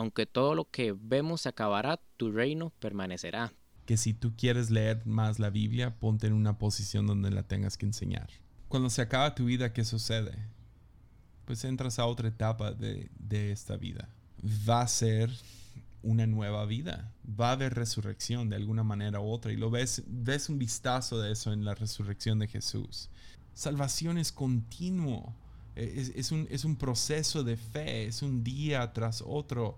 aunque todo lo que vemos se acabará, tu reino permanecerá. Que si tú quieres leer más la Biblia, ponte en una posición donde la tengas que enseñar. Cuando se acaba tu vida, ¿qué sucede? Pues entras a otra etapa de, esta vida. Va a ser una nueva vida. Va a haber resurrección de alguna manera u otra. Y lo ves, ves un vistazo de eso en la resurrección de Jesús. Salvación es continuo. Es, un, es un proceso de fe. Es un día tras otro.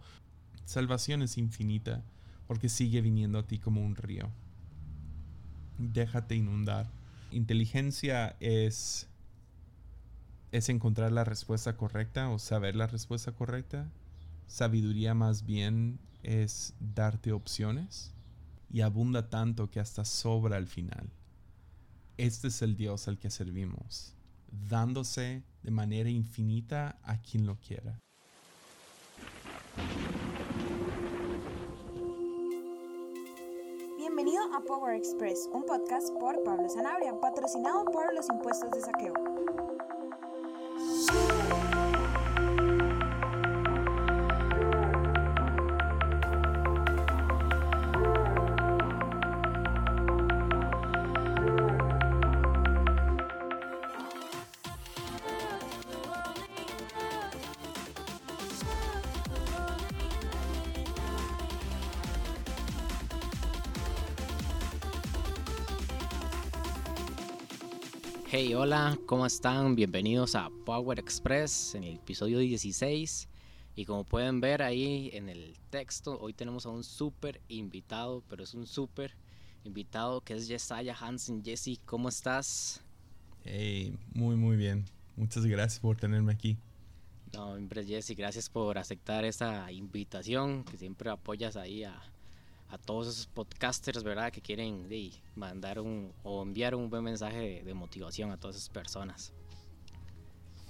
Salvación es infinita porque sigue viniendo a ti como un río. Déjate inundar. Inteligencia es es encontrar la respuesta correcta o saber la respuesta correcta. Sabiduría más bien es darte opciones y abunda tanto que hasta sobra al final. Este es el Dios al que servimos, dándose de manera infinita a quien lo quiera. Bienvenido a Power Express, un podcast por Pablo Sanabria, patrocinado por los impuestos de saqueo. Hola, ¿cómo están? Bienvenidos a Power Express en el episodio 16. Y como pueden ver ahí en el texto, hoy tenemos a un súper invitado, pero es un súper invitado que es Jesiah Hansen. Jesse, ¿cómo estás? Hey, muy muy bien. Muchas gracias por tenerme aquí. No, hombre, Jesse, gracias por aceptar esta invitación, que siempre apoyas ahí a, a todos esos podcasters, ¿verdad? Que quieren de, mandar un o enviar un buen mensaje de, de motivación a todas esas personas.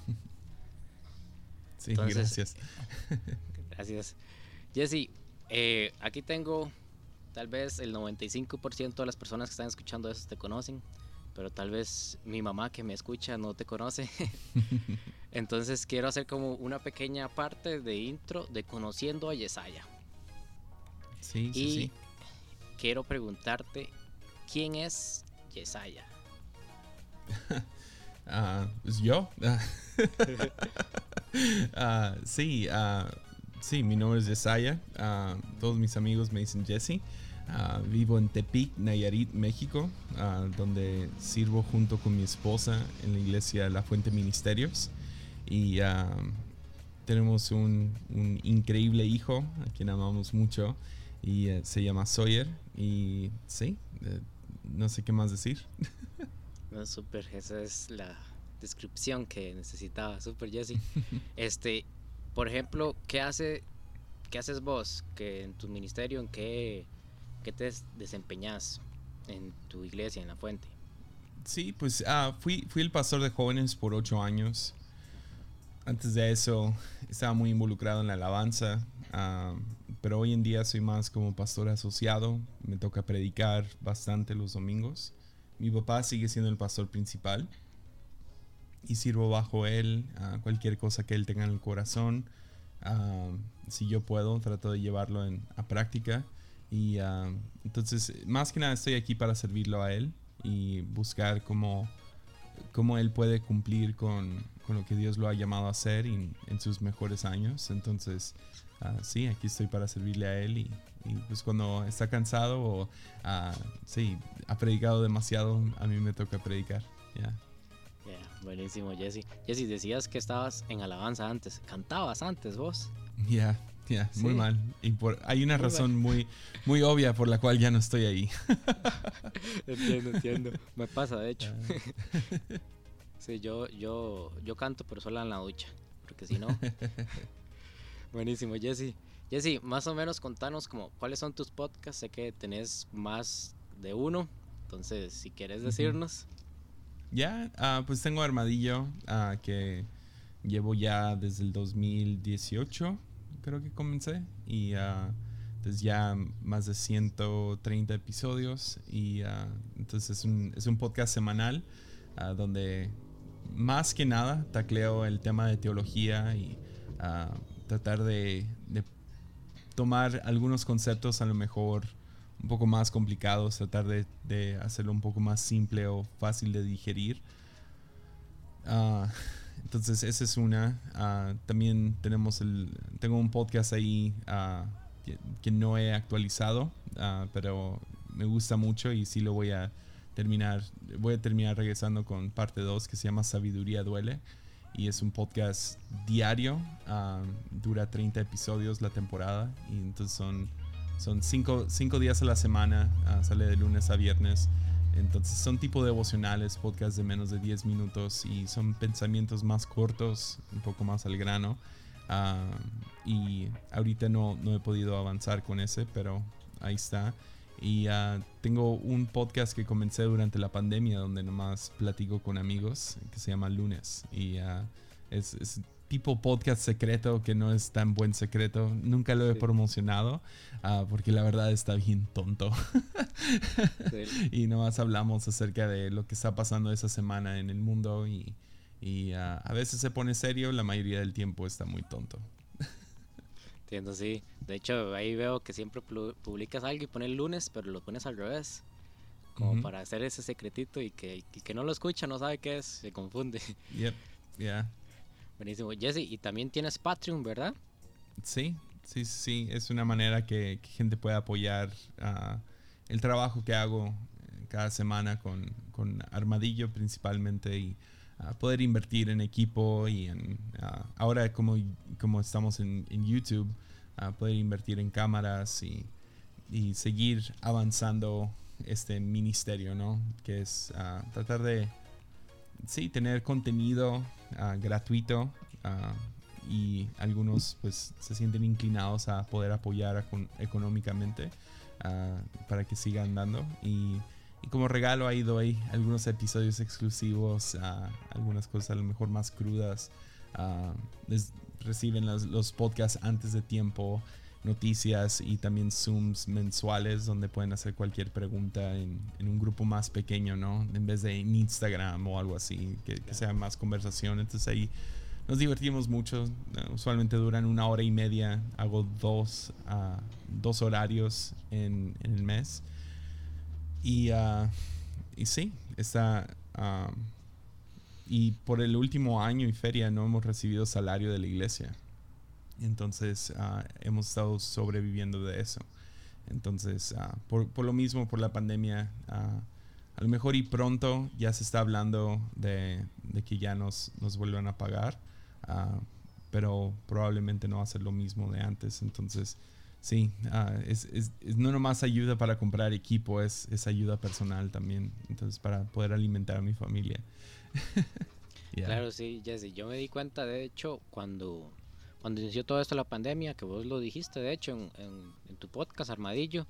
Sí, Entonces, gracias. Gracias. Jesse, eh, aquí tengo tal vez el 95% de las personas que están escuchando eso te conocen, pero tal vez mi mamá que me escucha no te conoce. Entonces quiero hacer como una pequeña parte de intro de conociendo a Yesaya. Sí, y sí, sí. quiero preguntarte, ¿quién es Yesaya? uh, ¿Es yo? uh, sí, uh, sí, mi nombre es Yesaya. todos mis amigos me dicen Jesse. vivo en Tepic, Nayarit, México, donde sirvo junto con mi esposa en la iglesia La Fuente Ministerios. Y tenemos un, un increíble hijo a quien amamos mucho y uh, se llama Sawyer y sí, uh, no sé qué más decir. no, súper, esa es la descripción que necesitaba, súper Jesse. este, por ejemplo, ¿qué hace qué haces vos que en tu ministerio en qué, qué te desempeñas en tu iglesia en la fuente? Sí, pues uh, fui, fui el pastor de jóvenes por ocho años. Antes de eso estaba muy involucrado en la alabanza, uh, pero hoy en día soy más como pastor asociado. Me toca predicar bastante los domingos. Mi papá sigue siendo el pastor principal y sirvo bajo él uh, cualquier cosa que él tenga en el corazón. Uh, si yo puedo, trato de llevarlo en, a práctica. Y entonces, más que nada, estoy aquí para servirlo a él y buscar cómo, cómo él puede cumplir con, con lo que Dios lo ha llamado a hacer en sus mejores años. Entonces, uh, sí, aquí estoy para servirle a Él y, y pues cuando está cansado o, uh, sí, ha predicado demasiado, a mí me toca predicar. Yeah. Yeah, buenísimo, Jesse. Jesse, decías que estabas en alabanza antes, cantabas antes vos. Ya, yeah, yeah, sí. muy mal. Y por, hay una muy razón mal. muy, muy obvia por la cual ya no estoy ahí. entiendo, entiendo. Me pasa, de hecho. Sí, yo, yo, yo canto, pero solo en la ducha. Porque si no. Buenísimo, Jesse. Jesse, más o menos contanos como cuáles son tus podcasts. Sé que tenés más de uno. Entonces, si quieres decirnos. Ya, yeah, uh, pues tengo Armadillo, uh, que llevo ya desde el 2018, creo que comencé. Y uh, entonces ya más de 130 episodios. Y entonces es un, es un podcast semanal donde más que nada tacleo el tema de teología y uh, tratar de, tomar algunos conceptos a lo mejor un poco más complicados, tratar de, hacerlo un poco más simple o fácil de digerir. Ah, entonces esa es una. Ah, también tenemos el, tengo un podcast ahí ah, que, no he actualizado, pero me gusta mucho y sí lo voy a terminar. Voy a terminar regresando con parte 2 que se llama Sabiduría Duele y es un podcast diario. dura 30 episodios la temporada y entonces son son cinco, días a la semana, ah, sale de lunes a viernes. Entonces son tipo devocionales, podcasts de menos de 10 minutos y son pensamientos más cortos, un poco más al grano. Ah, y ahorita no, no he podido avanzar con ese, pero ahí está. Y ah, tengo un podcast que comencé durante la pandemia donde nomás platico con amigos que se llama Lunes. Y es, es, tipo podcast secreto que no es tan buen secreto. Nunca lo he promocionado ah, porque la verdad está bien tonto. y nomás hablamos acerca de lo que está pasando esa semana en el mundo y, ah, a veces se pone serio, la mayoría del tiempo está muy tonto. Entiendo, sí. De hecho, ahí veo que siempre publicas algo y pones el lunes, pero lo pones al revés. Como para hacer ese secretito y que que no lo escucha no sabe qué es, se confunde. Yep, yeah. Buenísimo. Jesse, y también tienes Patreon, ¿verdad? Sí, sí, sí. Es una manera que, gente pueda apoyar ah, el trabajo que hago eh, cada semana con, Armadillo principalmente y poder invertir en equipo y en ah, ahora como, como estamos en, YouTube, poder invertir en cámaras y, y, seguir avanzando este ministerio, ¿no? Que es tratar de sí, tener contenido gratuito y algunos pues se sienten inclinados a poder apoyar económicamente para que sigan dando y, como regalo ahí doy algunos episodios exclusivos, algunas cosas a lo mejor más crudas, les reciben los podcasts antes de tiempo noticias y también Zooms mensuales donde pueden hacer cualquier pregunta en, un grupo más pequeño, ¿no? En vez de en Instagram o algo así, que, sea más conversación. Entonces ahí nos divertimos mucho. usualmente duran una hora y media. Hago dos, uh, dos horarios en, el mes. Y, uh, y sí, está... Um, y por el último año y feria no hemos recibido salario de la iglesia. Entonces ah, hemos estado sobreviviendo de eso. Entonces, ah, por, lo mismo, por la pandemia, ah, a lo mejor y pronto ya se está hablando de, que ya nos, nos vuelvan a pagar, pero probablemente no va a ser lo mismo de antes. Entonces, sí, es, es, no nomás ayuda para comprar equipo, es, es ayuda personal también. Entonces, para poder alimentar a mi familia. Claro, sí, Jesse. Yo me di cuenta, de hecho, cuando cuando inició todo esto la pandemia, que vos lo dijiste de hecho en, tu podcast Armadillo,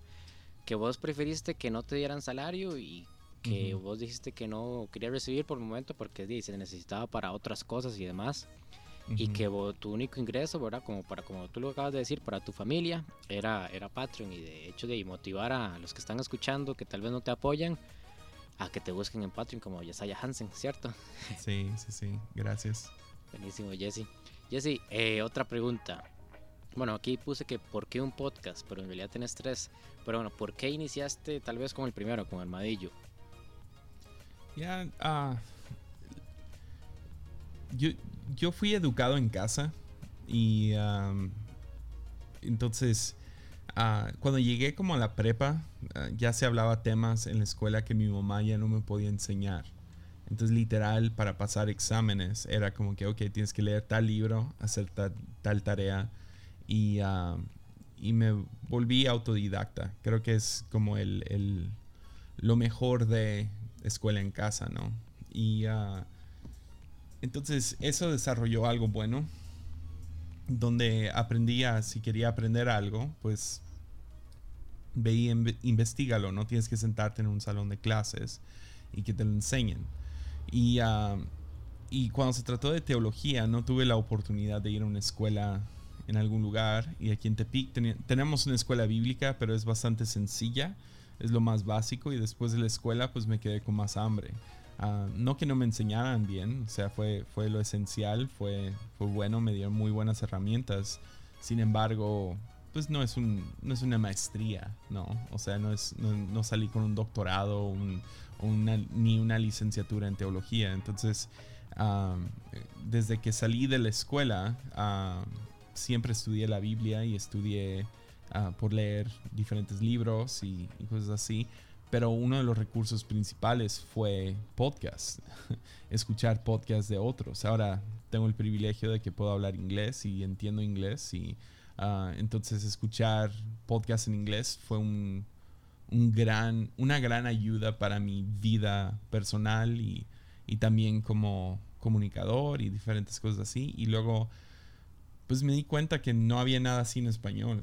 que vos preferiste que no te dieran salario y que vos dijiste que no querías recibir por el momento porque se necesitaba para otras cosas y demás. Y que tu único ingreso, ¿verdad? Como para como tú lo acabas de decir, para tu familia, era, era Patreon. Y de hecho de motivar a los que están escuchando, que tal vez no te apoyan, a que te busquen en Patreon como Yesaya Hansen, ¿cierto? Sí, sí, sí. Gracias. Buenísimo, Jesse. Jesse, eh, otra pregunta. Bueno, aquí puse que por qué un podcast, pero en realidad tienes tres. Pero bueno, ¿por qué iniciaste tal vez con el primero, con Armadillo? Ya, ah, yo, fui educado en casa y entonces ah, cuando llegué como a la prepa ah, ya se hablaba temas en la escuela que mi mamá ya no me podía enseñar. Entonces, literal, para pasar exámenes, era como que, ok, tienes que leer tal libro, hacer tal, tarea. Y, ah, y, me volví autodidacta. Creo que es como el, el lo mejor de escuela en casa, ¿no? Y uh, entonces eso desarrolló algo bueno, donde aprendía, si quería aprender algo, pues veía, investigalo, no tienes que sentarte en un salón de clases y que te lo enseñen. Y, ah, y cuando se trató de teología, no tuve la oportunidad de ir a una escuela en algún lugar. Y aquí en Tepic tenemos una escuela bíblica, pero es bastante sencilla. Es lo más básico. Y después de la escuela, pues me quedé con más hambre. Ah, no que no me enseñaran bien, o sea, fue, fue lo esencial, fue, fue bueno, me dieron muy buenas herramientas. Sin embargo, pues no es, un, no es una maestría, ¿no? O sea, no, es, no, salí con un doctorado un, ni una licenciatura en teología. Entonces, desde que salí de la escuela, siempre estudié la Biblia y estudié ah, por leer diferentes libros y, cosas así. Pero uno de los recursos principales fue podcast, escuchar podcast de otros. Ahora tengo el privilegio de que puedo hablar inglés y entiendo inglés y ah, entonces escuchar podcast en inglés fue un, gran, una gran ayuda para mi vida personal y, y también como comunicador y diferentes cosas así. Y luego pues me di cuenta que no había nada así en español.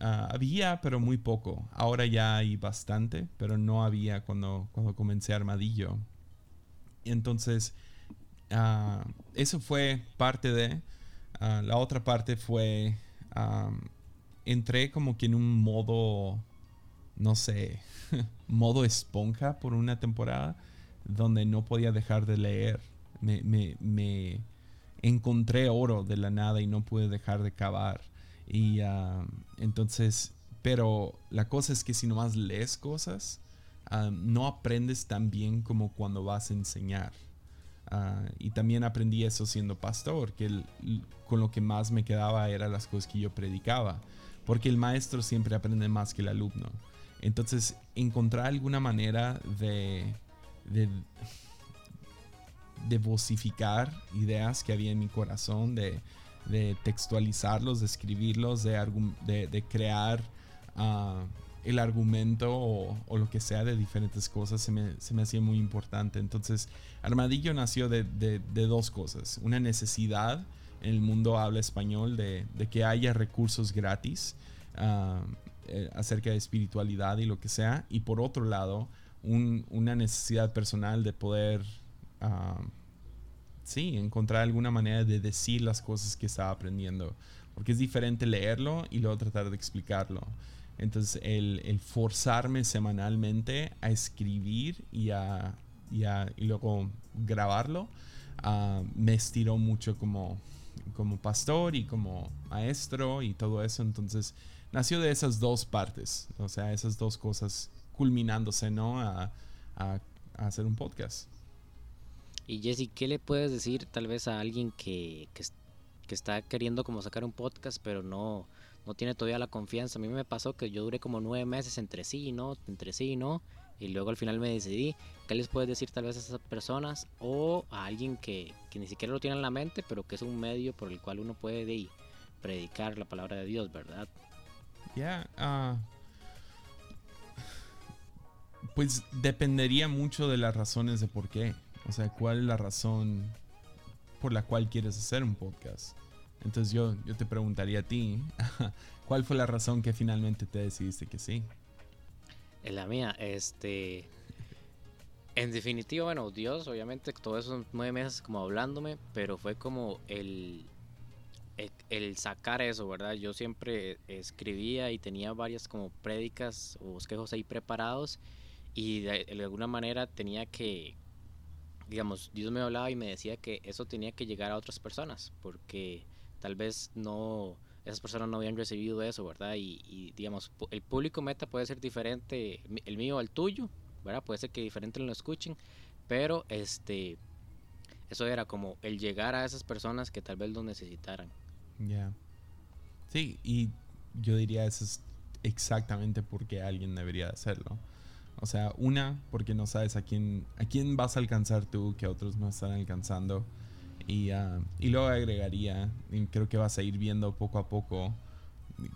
Ah, había, pero muy poco. Ahora ya hay bastante, pero no había cuando, cuando comencé Armadillo. Entonces, uh, eso fue parte de. Ah, la otra parte fue. entré como que en un modo. No sé. modo esponja por una temporada. Donde no podía dejar de leer. me, me encontré oro de la nada y no pude dejar de cavar. Y ah, entonces, pero la cosa es que si nomás lees cosas, ah, no aprendes tan bien como cuando vas a enseñar. Ah, y también aprendí eso siendo pastor, que con lo que más me quedaba era las cosas que yo predicaba, porque el maestro siempre aprende más que el alumno. Entonces, encontrar alguna manera de, de de vocificar ideas que había en mi corazón, de, textualizarlos, de escribirlos, de, de, crear ah, el argumento o, lo que sea de diferentes cosas, se me, se me hacía muy importante. Entonces, Armadillo nació de, dos cosas. Una necesidad en el mundo habla español de, que haya recursos gratis ah, eh, acerca de espiritualidad y lo que sea. Y por otro lado, una necesidad personal de poder sí, encontrar alguna manera de decir las cosas que estaba aprendiendo. Porque es diferente leerlo y luego tratar de explicarlo. Entonces, el, forzarme semanalmente a escribir y, a, y, luego grabarlo ah, me estiró mucho como, como pastor y como maestro y todo eso. Entonces, nació de esas dos partes, o sea, esas dos cosas culminándose, ¿no? a hacer un podcast. Y Jesse, ¿qué le puedes decir tal vez a alguien que, que, está queriendo como sacar un podcast, pero no, no tiene todavía la confianza? A mí me pasó que yo duré como nueve meses entre sí y no, entre sí y no, y luego al final me decidí. ¿Qué les puedes decir tal vez a esas personas o a alguien que, ni siquiera lo tiene en la mente, pero que es un medio por el cual uno puede predicar la palabra de Dios, ¿verdad? Ya, ah, pues dependería mucho de las razones de por qué. O sea, ¿cuál es la razón por la cual quieres hacer un podcast? Entonces yo, yo te preguntaría a ti, ¿cuál fue la razón que finalmente te decidiste que sí? La mía, este... En definitiva, bueno, Dios, obviamente, todos esos nueve meses como hablándome, pero fue como el, el, sacar eso, ¿verdad? Yo siempre escribía y tenía varias como prédicas o bosquejos ahí preparados y de alguna manera tenía que, digamos, Dios me hablaba y me decía que eso tenía que llegar a otras personas, porque tal vez no, esas personas no habían recibido eso, ¿verdad? Y, digamos, el público meta puede ser diferente, el mío al tuyo, ¿verdad? Puede ser que diferente lo escuchen, pero este, eso era como el llegar a esas personas que tal vez lo necesitaran. Sí, y yo diría eso es exactamente porque alguien debería hacerlo. O sea, una, porque no sabes a quién, a quién vas a alcanzar tú que otros no están alcanzando. Y, ah, y luego agregaría, y creo que vas a ir viendo poco a poco,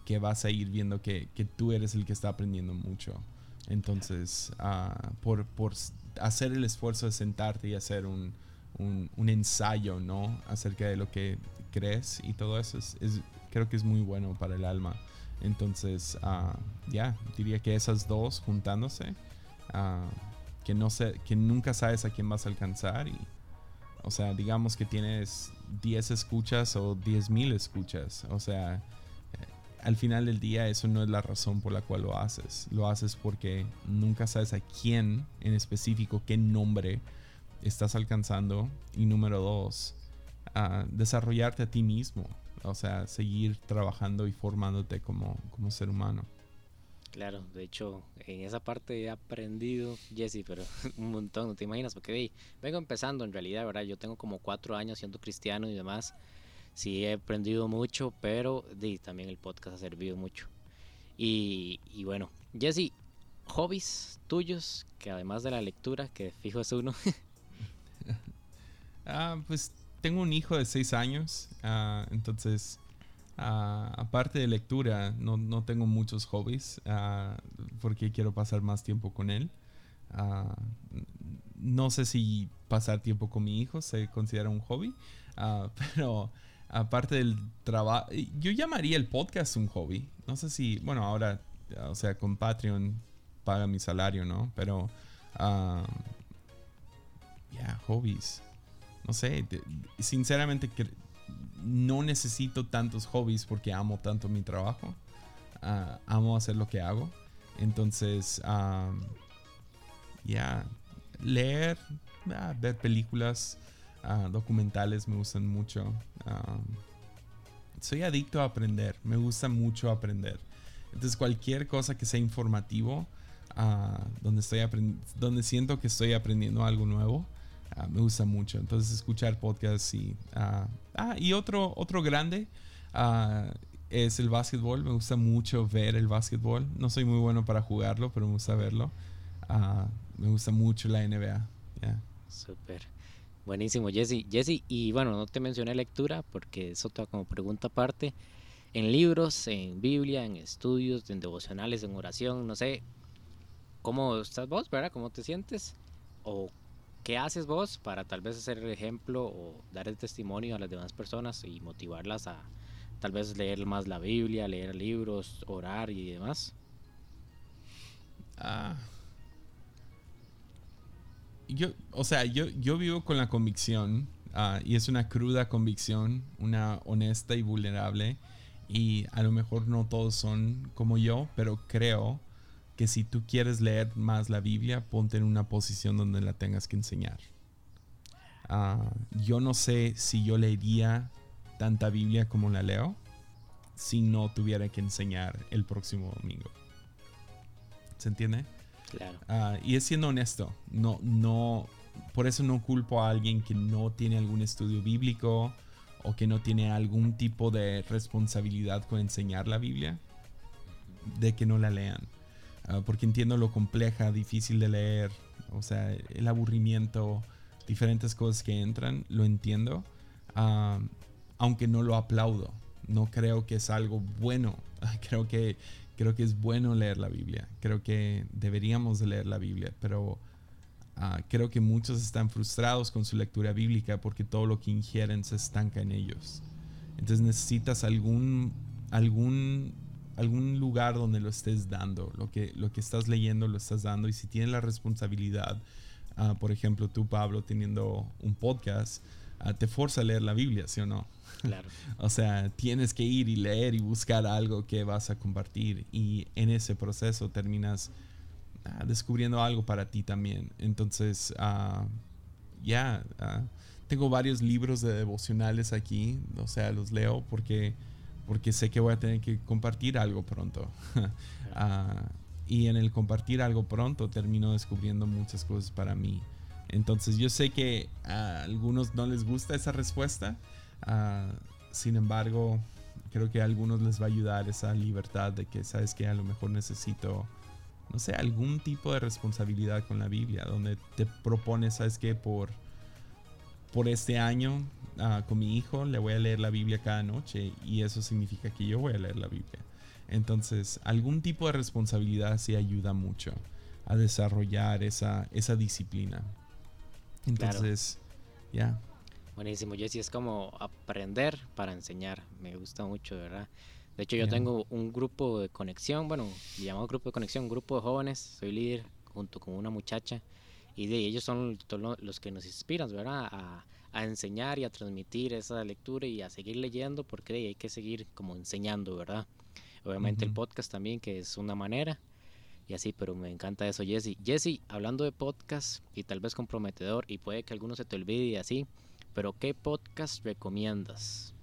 que vas a ir viendo que, que tú eres el que está aprendiendo mucho. Entonces, uh, por, por hacer el esfuerzo de sentarte y hacer un, un, ensayo, ¿no? Acerca de lo que crees y todo eso, es, creo que es muy bueno para el alma. Entonces, uh, ya, diría que esas dos juntándose que, no sé, que nunca sabes a quién vas a alcanzar. Y, o sea, digamos que tienes 10 escuchas o 10 mil escuchas. O sea, al final del día eso no es la razón por la cual lo haces. Lo haces porque nunca sabes a quién en específico, qué nombre estás alcanzando. Y número dos, desarrollarte a ti mismo. o sea, seguir trabajando y formándote como, como ser humano. Claro, de hecho, en esa parte he aprendido, Jesse, pero un montón, no te imaginas, porque vengo empezando en realidad, ¿verdad? Yo tengo como cuatro años siendo cristiano y demás. Sí, he aprendido mucho, pero también el podcast ha servido mucho. Y, bueno, Jesse, hobbies tuyos, que además de la lectura, que fijo es uno. ah, pues tengo un hijo de seis años, ah, entonces, ah, aparte de lectura, no, no tengo muchos hobbies, ah, porque quiero pasar más tiempo con él. no sé si pasar tiempo con mi hijo se considera un hobby, pero aparte del trabajo, yo llamaría el podcast un hobby. No sé si, bueno, ahora, o sea, con Patreon paga mi salario, ¿no? Pero, ya, hobbies. No sé, sinceramente no necesito tantos hobbies porque amo tanto mi trabajo. Ah, amo hacer lo que hago. Entonces, ya, leer, ah, ver películas, ah, documentales me gustan mucho. soy adicto a aprender, me gusta mucho aprender. Entonces, cualquier cosa que sea informativo, donde, estoy donde siento que estoy aprendiendo algo nuevo, Ah, me gusta mucho. Entonces escuchar podcasts y... ah, ah y otro, otro grande ah, es el básquetbol. Me gusta mucho ver el básquetbol. No soy muy bueno para jugarlo, pero me gusta verlo. Me gusta mucho la NBA. Super. Buenísimo, Jesse. Jesse, y bueno, no te mencioné lectura porque eso está como pregunta aparte. En libros, en Biblia, en estudios, en devocionales, en oración, no sé. ¿Cómo estás vos, verdad? ¿Cómo te sientes? ¿O ¿Qué haces vos para tal vez hacer el ejemplo o dar el testimonio a las demás personas y motivarlas a tal vez leer más la Biblia, leer libros, orar y demás? Ah. Yo, o sea, yo, yo vivo con la convicción, ah, y es una cruda convicción, una honesta y vulnerable, y a lo mejor no todos son como yo, pero creo que si tú quieres leer más la Biblia, ponte en una posición donde la tengas que enseñar. Ah, yo no sé si yo leería tanta Biblia como la leo si no tuviera que enseñar el próximo domingo. ¿Se entiende? Claro. Ah, y es siendo honesto. No, no, por eso no culpo a alguien que no tiene algún estudio bíblico o que no tiene algún tipo de responsabilidad con enseñar la Biblia, de que no la lean. Ah, porque entiendo lo compleja, difícil de leer, o sea, el aburrimiento, diferentes cosas que entran, lo entiendo, ah, aunque no lo aplaudo. No creo que es algo bueno. creo que creo que es bueno leer la Biblia. Creo que deberíamos leer la Biblia, pero ah, creo que muchos están frustrados con su lectura bíblica porque todo lo que ingieren se estanca en ellos. Entonces necesitas algún algún algún lugar donde lo estés dando, lo que, lo que estás leyendo lo estás dando y si tienes la responsabilidad, ah, por ejemplo tú Pablo teniendo un podcast, ah, te forza a leer la Biblia, ¿sí o no? Claro. o sea, tienes que ir y leer y buscar algo que vas a compartir y en ese proceso terminas ah, descubriendo algo para ti también. Entonces, ya, tengo varios libros de devocionales aquí, o sea, los leo porque porque sé que voy a tener que compartir algo pronto. Ah, y en el compartir algo pronto termino descubriendo muchas cosas para mí. Entonces yo sé que a algunos no les gusta esa respuesta, ah, sin embargo creo que a algunos les va a ayudar esa libertad de que sabes que a lo mejor necesito, no sé, algún tipo de responsabilidad con la Biblia, donde te propones, sabes que por, por este año Ah, con mi hijo le voy a leer la Biblia cada noche y eso significa que yo voy a leer la Biblia. Entonces, algún tipo de responsabilidad sí ayuda mucho a desarrollar esa, esa disciplina. Entonces, ya. Buenísimo, Jesse, es como aprender para enseñar. Me gusta mucho, ¿verdad? De hecho, yo tengo un grupo de conexión, bueno, llamado grupo de conexión, un grupo de jóvenes, soy líder junto con una muchacha y de ellos son los que nos inspiran, ¿verdad? A, a enseñar y a transmitir esa lectura y a seguir leyendo porque hay que seguir como enseñando, ¿verdad? Obviamente el podcast también, que es una manera. Y así, pero me encanta eso, Jesse. Jesse, hablando de podcast y tal vez comprometedor, y puede que alguno se te olvide y así, pero ¿qué podcast recomiendas?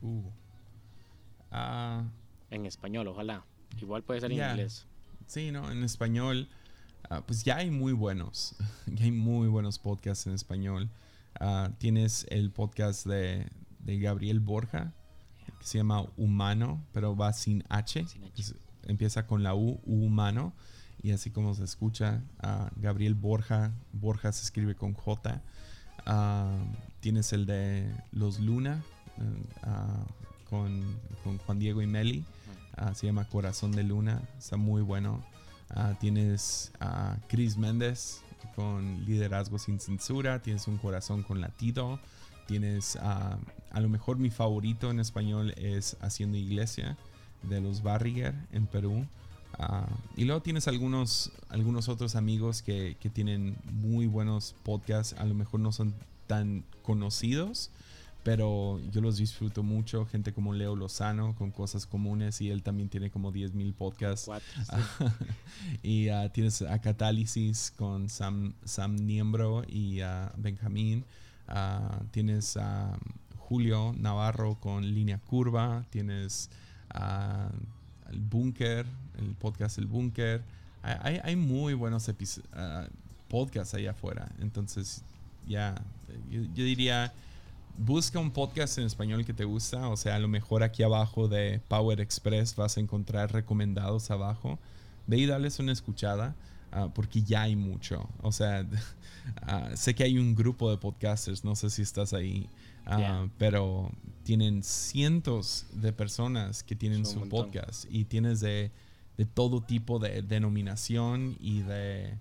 Uh. Ah, En español, ojalá. Igual puede ser en inglés. sí, no, en español, ah, pues ya hay muy buenos. ya hay muy buenos podcasts en español. Ah, tienes el podcast de, de Gabriel Borja, que se llama Humano, pero va sin H. Sin H. Es- empieza con la U, Humano. Y así como se escucha, ah, Gabriel Borja, Borja se escribe con J. Tienes el de Los Luna, con, con Juan Diego y Meli. Se llama Corazón de Luna, está muy bueno. Ah, tienes a Chris Méndez con Liderazgo sin Censura. Tienes Un Corazón con Latido. Tienes ah, a lo mejor mi favorito en español es Haciendo Iglesia de los Barriger en Perú. Ah, y luego tienes algunos, algunos otros amigos que, que tienen muy buenos podcasts. A lo mejor no son tan conocidos, pero yo los disfruto mucho. Gente como Leo Lozano con cosas comunes y él también tiene como 10.000 podcasts. Cuatro, Ah, y ah, tienes a Catálisis con Sam, Sam Niembro y a Benjamín. Ah, tienes a Julio Navarro con Línea Curva. Tienes a el Búnker, el podcast El Búnker. Hay, hay- muy buenos podcasts allá afuera. Entonces, ya, yo, yo diría, busca un podcast en español que te gusta. O sea, a lo mejor aquí abajo de Power Express vas a encontrar recomendados abajo. Ve y dales una escuchada. ah, porque ya hay mucho. O sea, ah, sé que hay un grupo de podcasters, no sé si estás ahí, ah, pero tienen cientos de personas que tienen su podcast y tienes de, de todo tipo de denominación y de,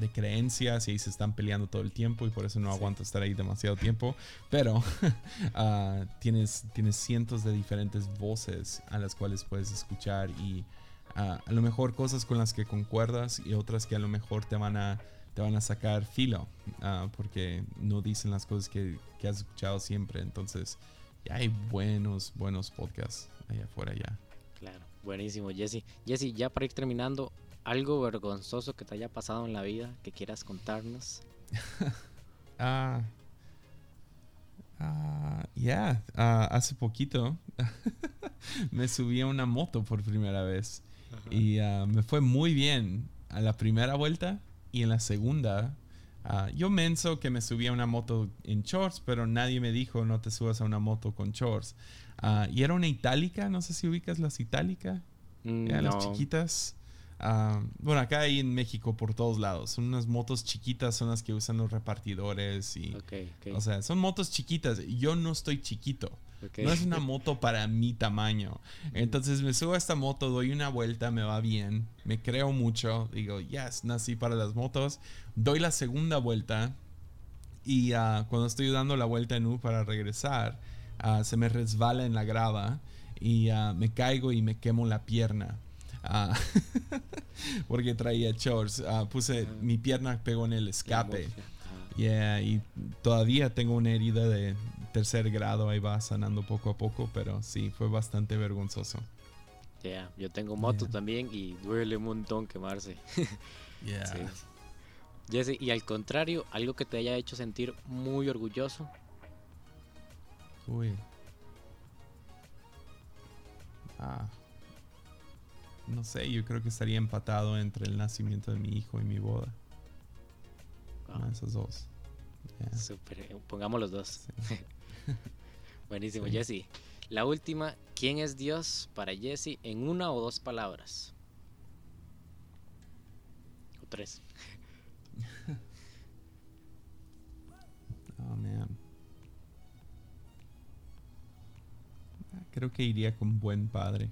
de creencias y ahí se están peleando todo el tiempo y por eso no Sí. aguanto estar ahí demasiado tiempo. Pero ah, tienes, tienes cientos de diferentes voces a las cuales puedes escuchar y ah, a lo mejor cosas con las que concuerdas y otras que a lo mejor te van a, te van a sacar filo ah, porque no dicen las cosas que, que has escuchado siempre. Entonces, ya hay buenos, buenos podcasts allá afuera ya. Claro, buenísimo, Jesse. Jesse, ya para ir terminando, algo vergonzoso que te haya pasado en la vida que quieras contarnos. Ah, ah, ya, ah, hace poquito me subí a una moto por primera vez y ah, me fue muy bien a la primera vuelta y en la segunda. ah, yo menso que me subí a una moto en shorts, pero nadie me dijo no te subas a una moto con shorts. Y era una itálica, no sé si ubicas las itálicas. Mm, Ya, las no. chiquitas. Ah, bueno, acá hay en México por todos lados. Son unas motos chiquitas, son las que usan los repartidores y... O sea, son motos chiquitas. Yo no estoy chiquito. No es una moto para mi tamaño. Entonces me subo a esta moto, doy una vuelta, me va bien. Me creo mucho. Digo, yes, nací para las motos. Doy la segunda vuelta. Y ah, cuando estoy dando la vuelta en U para regresar, ah, se me resbala en la grava. Y me caigo y me quemo la pierna. Ah, porque traía shorts. Ah, puse, Ah. mi pierna pegó en el escape. Ah, Yeah, y todavía tengo una herida de tercer grado, ahí va sanando poco a poco, pero sí, fue bastante vergonzoso. yeah, Yo tengo moto Yeah. también y duele un montón quemarse. Yeah. Sí. Jesse, y al contrario, algo que te haya hecho sentir muy orgulloso. Uy. Ah. No sé, yo creo que estaría empatado entre el nacimiento de mi hijo y mi boda. Ah, esas dos. Yeah. súper, eh, pongamos los dos. Sí. Buenísimo, Sí. Jesse. La última, ¿quién es Dios para Jesse en una o dos palabras? O tres. Oh, man. Creo que iría con buen padre.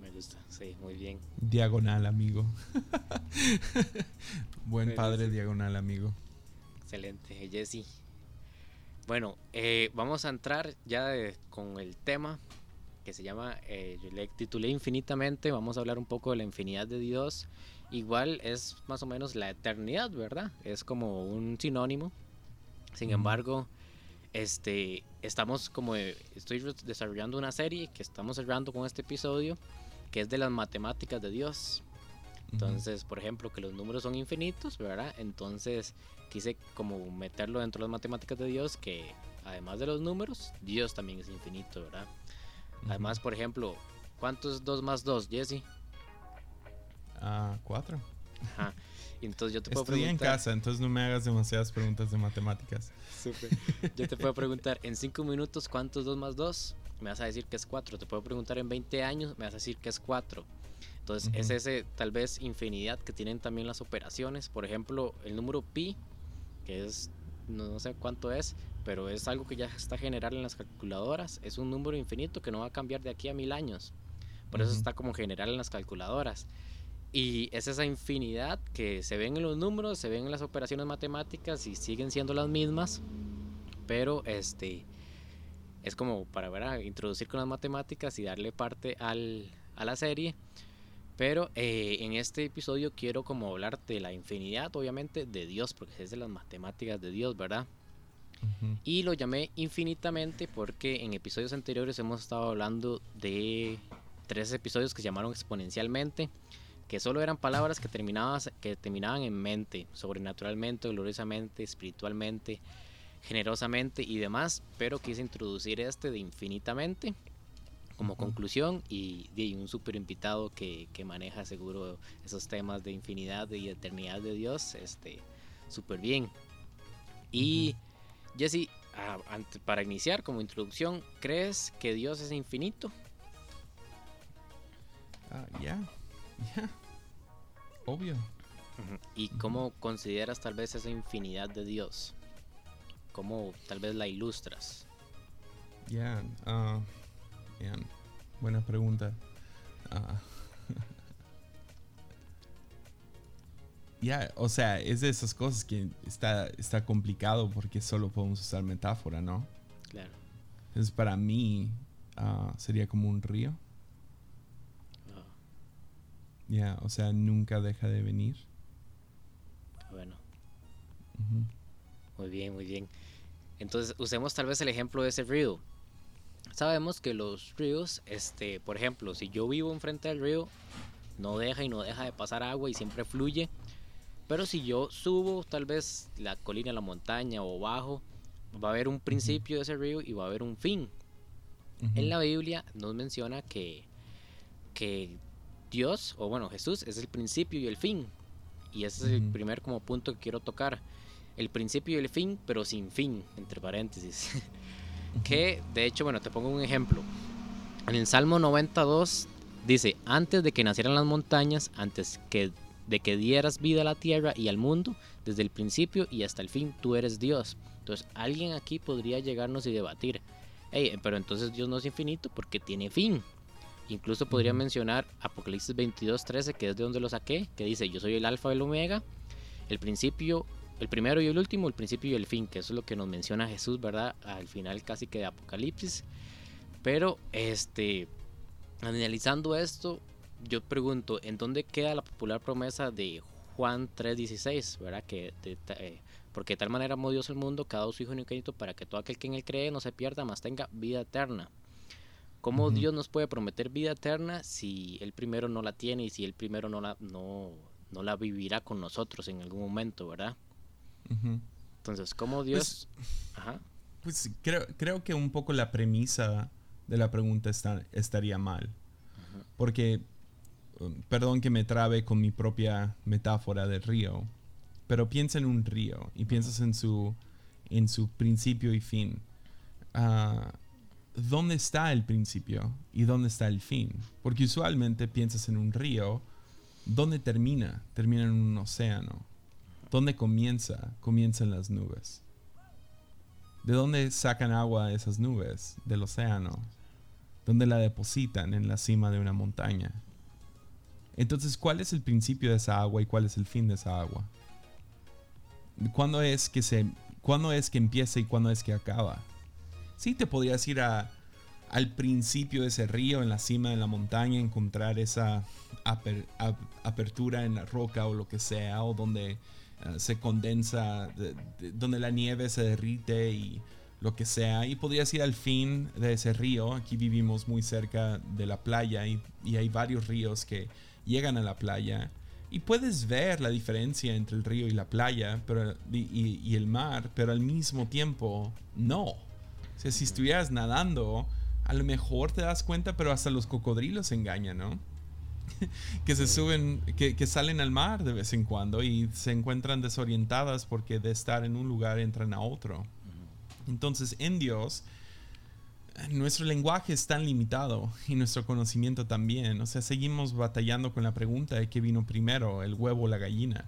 Me gusta. Sí, muy bien. Diagonal, amigo. Buen padre, sí. diagonal, amigo. Excelente, Jesse. Bueno, eh, vamos a entrar ya de- con el tema que se llama, eh, yo le titulé infinitamente, vamos a hablar un poco de la infinidad de Dios. Igual es más o menos la eternidad, ¿verdad? Es como un sinónimo. Sin embargo, este, estamos como, eh, estoy desarrollando una serie que estamos cerrando con este episodio, que es de las matemáticas de Dios. Entonces, por ejemplo, que los números son infinitos, ¿verdad? Entonces quise como meterlo dentro de las matemáticas de Dios, que además de los números, Dios también es infinito, ¿verdad? Además, por ejemplo, ¿cuánto es 2 más 2, Jesse? Ah, 4. Ajá. Y entonces yo te puedo Estoy en preguntar. casa, entonces no me hagas demasiadas preguntas de matemáticas. Súper. Yo te puedo preguntar en 5 minutos cuánto es 2 más 2. Me vas a decir que es 4. Te puedo preguntar en 20 años, me vas a decir que es 4. Entonces es Ujú. ese tal vez infinidad que tienen también las operaciones. Por ejemplo, el número pi, que es no, no sé cuánto es, pero es algo que ya está general en las calculadoras. Es un número infinito que no va a cambiar de aquí a mil años. Por eso Ujú. está como general en las calculadoras. Y es esa infinidad que se ven en los números, se ven en las operaciones matemáticas y siguen siendo las mismas. Pero este es como para ver, introducir con las matemáticas y darle parte al, a la serie. Pero eh, en este episodio quiero como hablar de la infinidad, obviamente, de Dios, porque es de las matemáticas de Dios, ¿verdad? Y lo llamé infinitamente porque en episodios anteriores hemos estado hablando de tres episodios que se llamaron exponencialmente, que solo eran palabras que terminaban, que terminaban en mente, sobrenaturalmente, gloriosamente, espiritualmente, generosamente y demás, pero quise introducir este de infinitamente como conclusión y, y un super invitado que, que maneja seguro esos temas de infinidad y eternidad de Dios, este, súper bien. Y Jesse, ah, ante- para iniciar como introducción, ¿crees que Dios es infinito? Ah, ya, ya. Obvio. ¿Y cómo consideras tal vez esa infinidad de Dios? ¿Cómo tal vez la ilustras? Ya, ah, bien. Buena pregunta. Ah. Ya, o sea, es de esas cosas que está, está complicado porque solo podemos usar metáfora, ¿no? Claro. Entonces, para mí, ah, sería como un río. Ya, o sea, nunca deja de venir. bueno, muy bien, muy bien. Entonces, usemos tal vez el ejemplo de ese río. Sabemos que los ríos, este, por ejemplo, si yo vivo enfrente del río, no deja y no deja de pasar agua y siempre fluye. Pero si yo subo tal vez la colina, la montaña o bajo, va a haber un principio de ese río y va a haber un fin. En la Biblia nos menciona que, que Dios, o bueno, Jesús es el principio y el fin. Y ese es el primer como punto que quiero tocar. El principio y el fin, pero sin fin, entre paréntesis. que de hecho, bueno, te pongo un ejemplo. En el Salmo 92 dice, antes de que nacieran las montañas, antes que de que dieras vida a la tierra y al mundo, desde el principio y hasta el fin, tú eres Dios. Entonces, alguien aquí podría llegarnos y debatir, "Ey, pero entonces Dios no es infinito porque tiene fin. Incluso podría mencionar Apocalipsis 22, 13, que es de donde lo saqué, que dice, yo soy el alfa y el omega, el principio, el primero y el último, el principio y el fin, que eso es lo que nos menciona Jesús, ¿verdad? Al final casi que de Apocalipsis. Pero, este, analizando esto, yo pregunto, ¿en dónde queda la popular promesa de Juan 3:16, ¿verdad? Que de eh, porque de tal manera amó Dios el mundo, cada su hijo unigénito, para que todo aquel que en él cree no se pierda, mas tenga vida eterna. ¿Cómo. Dios nos puede prometer vida eterna si él primero no la tiene y si él primero no la, no, no la vivirá con nosotros en algún momento, ¿verdad? Entonces, ¿cómo Dios... Ajá. Pues creo, creo que un poco la premisa de la pregunta está- estaría mal. Porque, um, perdón que me trabe con mi propia metáfora del río, pero piensa en un río y piensas en su, en su principio y fin. Ah, ¿Dónde está el principio y dónde está el fin? Porque usualmente piensas en un río, ¿dónde termina? Termina en un océano. ¿Dónde comienza? Comienza en las nubes. ¿De dónde sacan agua esas nubes? Del océano. ¿Dónde la depositan? En la cima de una montaña. Entonces, ¿cuál es el principio de esa agua y cuál es el fin de esa agua? ¿Cuándo es que se cuándo es que empieza y cuándo es que acaba? Sí, te podrías ir a, al principio de ese río, en la cima de la montaña, encontrar esa aper- ap- apertura en la roca o lo que sea, o donde eh, se condensa, de- de- donde la nieve se derrite y lo que sea. Y podrías ir al fin de ese río. Aquí vivimos muy cerca de la playa y, y hay varios ríos que llegan a la playa. Y puedes ver la diferencia entre el río y la playa pero, y el mar, pero al mismo tiempo no. O sea, si estuvieras nadando, a lo mejor te das cuenta, pero hasta los cocodrilos engañan, ¿no? que se suben, que, que, salen al mar de vez en cuando y se encuentran desorientadas porque de estar en un lugar entran a otro. Entonces, en Dios, nuestro lenguaje es tan limitado y nuestro conocimiento también. O sea, seguimos batallando con la pregunta de qué vino primero, el huevo o la gallina.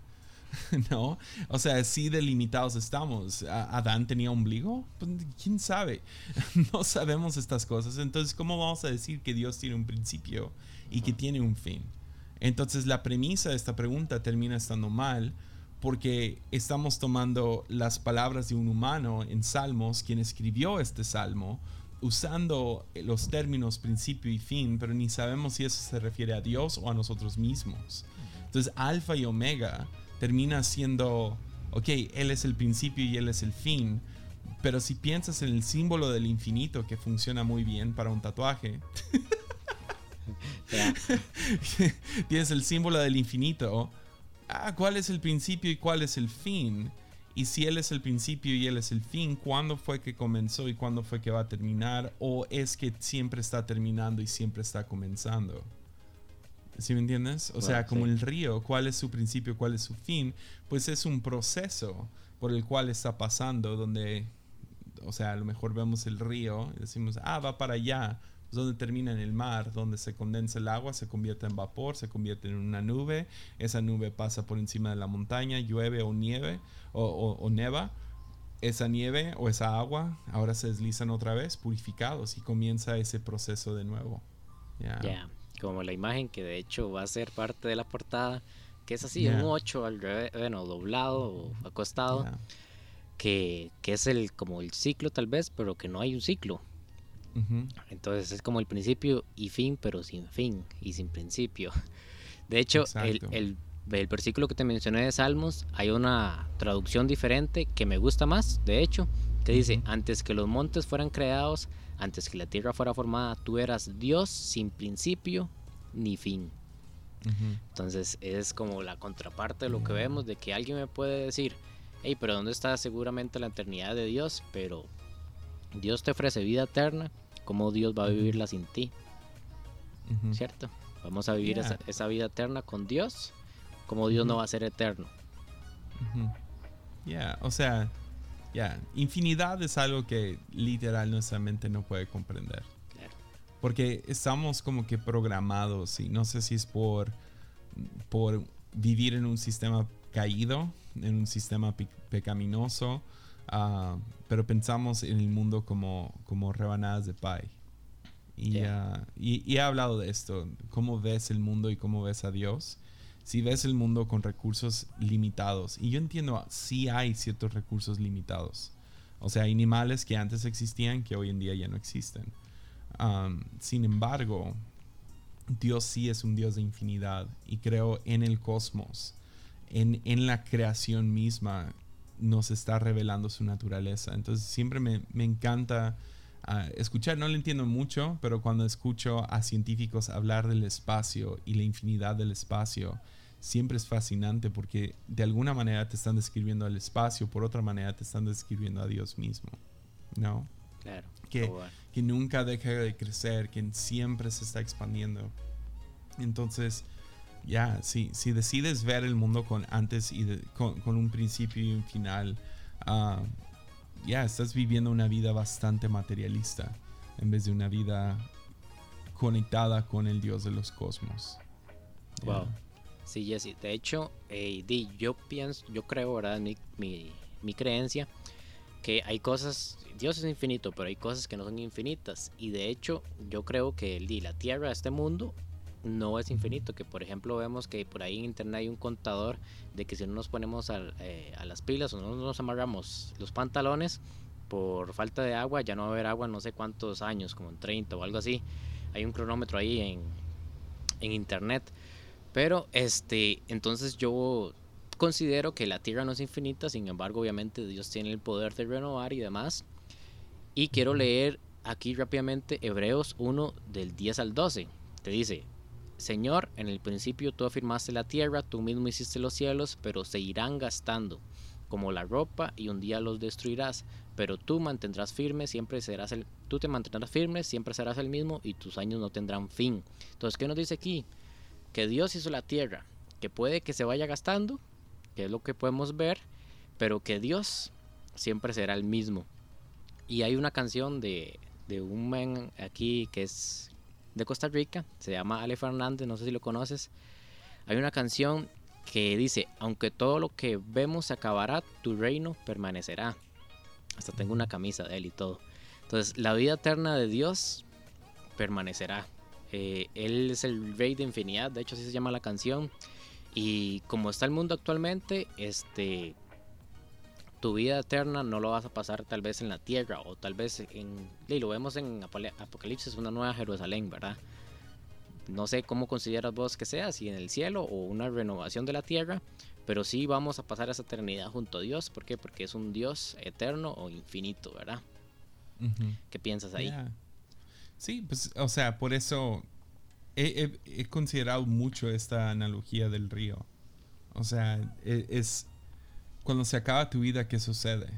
¿No? O sea, sí delimitados estamos. ¿Adán tenía ombligo? Pues, ¿Quién sabe? no sabemos estas cosas. Entonces, ¿cómo vamos a decir que Dios tiene un principio y que tiene un fin? Entonces, la premisa de esta pregunta termina estando mal porque estamos tomando las palabras de un humano en Salmos, quien escribió este salmo, usando los términos principio y fin, pero ni sabemos si eso se refiere a Dios o a nosotros mismos. Entonces, alfa y omega termina siendo, ok, Él es el principio y Él es el fin, pero si piensas en el símbolo del infinito, que funciona muy bien para un tatuaje, tienes el símbolo del infinito, ah, ¿cuál es el principio y cuál es el fin? Y si Él es el principio y Él es el fin, ¿cuándo fue que comenzó y cuándo fue que va a terminar? ¿O es que siempre está terminando y siempre está comenzando? ¿Sí me entiendes? O sea, como el río, ¿cuál es su principio, cuál es su fin? Pues es un proceso por el cual está pasando, donde, o sea, a lo mejor vemos el río y decimos, ah, va para allá, donde termina en el mar, donde se condensa el agua, se convierte en vapor, se convierte en una nube, esa nube pasa por encima de la montaña, llueve o nieve o, neva, esa nieve o esa agua ahora se deslizan otra vez purificados y comienza ese proceso de nuevo. Ya, como la imagen que de hecho va a ser parte de la portada, que es así, un 8 al revés, bueno, doblado o acostado, que, que es el como el ciclo tal vez, pero que no hay un ciclo. Entonces es como el principio y fin, pero sin fin y sin principio. De hecho, el, el, versículo que te mencioné de Salmos, hay una traducción diferente que me gusta más, de hecho, que dice, antes que los montes fueran creados, antes que la tierra fuera formada, tú eras Dios sin principio ni fin. Entonces es como la contraparte de lo que vemos, de que alguien me puede decir, hey, pero ¿dónde está seguramente la eternidad de Dios? Pero Dios te ofrece vida eterna cómo Dios va a vivirla sin ti. ¿Cierto? Vamos a vivir esa, vida eterna con Dios, como Dios no va a ser eterno. Ya, o sea, ya, infinidad es algo que literal nuestra mente no puede comprender. Porque estamos como que programados y no sé si es por, por vivir en un sistema caído, en un sistema pecaminoso, Ah, pero pensamos en el mundo como, como rebanadas de pie. Y, y, he hablado de esto, cómo ves el mundo y cómo ves a Dios. Si ves el mundo con recursos limitados, y yo entiendo, sí hay ciertos recursos limitados. O sea, animales que antes existían que hoy en día ya no existen. sin embargo, Dios sí es un Dios de infinidad y creo en el cosmos, en, en la creación misma nos está revelando su naturaleza. Entonces siempre me, encanta ah, escuchar, no lo entiendo mucho, pero cuando escucho a científicos hablar del espacio y la infinidad del espacio, siempre es fascinante porque de alguna manera te están describiendo el espacio, por otra manera te están describiendo a Dios mismo. ¿No? Claro. Que, que nunca deja de crecer, que siempre se está expandiendo. Entonces, ya, si, si decides ver el mundo con antes y con, un principio y un final, ah, ya estás viviendo una vida bastante materialista en vez de una vida conectada con el Dios de los cosmos. Wow. Sí, Jesse. De hecho, eh, yo pienso, yo creo, ¿verdad? Mi, mi, mi creencia, que hay cosas, Dios es infinito, pero hay cosas que no son infinitas. Y de hecho, yo creo que el, la tierra, este mundo, no es infinito, que por ejemplo vemos que por ahí en internet hay un contador de que si no nos ponemos eh, a, las pilas o no nos amarramos los pantalones por falta de agua, ya no va a haber agua no sé cuántos años, como en 30 o algo así. Hay un cronómetro ahí en, en internet. Pero este, entonces yo considero que la Tierra no es infinita, sin embargo, obviamente Dios tiene el poder de renovar y demás. Y quiero leer aquí rápidamente Hebreos 1 del 10 al 12. Te dice, Señor, en el principio tú afirmaste la tierra, tú mismo hiciste los cielos, pero se irán gastando como la ropa y un día los destruirás, pero tú mantendrás firme, siempre serás el tú te mantendrás firme, siempre serás el mismo y tus años no tendrán fin. Entonces, ¿qué nos dice aquí? Que Dios hizo la tierra, que puede que se vaya gastando, que es lo que podemos ver, pero que Dios siempre será el mismo. Y hay una canción de, de un man aquí que es de Costa Rica, se llama Ale Fernández, no sé si lo conoces. Hay una canción que dice, aunque todo lo que vemos se acabará, tu reino permanecerá. Hasta tengo una camisa de él y todo. Entonces, la vida eterna de Dios permanecerá. Eh, él es el rey de infinidad, de hecho así se llama la canción. Y como está el mundo actualmente, este, tu vida eterna no lo vas a pasar tal vez en la tierra o tal vez en, y lo vemos en Apocalipsis, una nueva Jerusalén, ¿verdad? No sé cómo consideras vos que sea, si en el cielo o una renovación de la tierra, pero sí vamos a pasar esa eternidad junto a Dios. ¿Por qué? Porque es un Dios eterno o infinito, ¿verdad? ¿Qué piensas ahí? Sí, pues, o sea, por eso he, considerado mucho esta analogía del río. O sea, e, es, cuando se acaba tu vida, ¿qué sucede?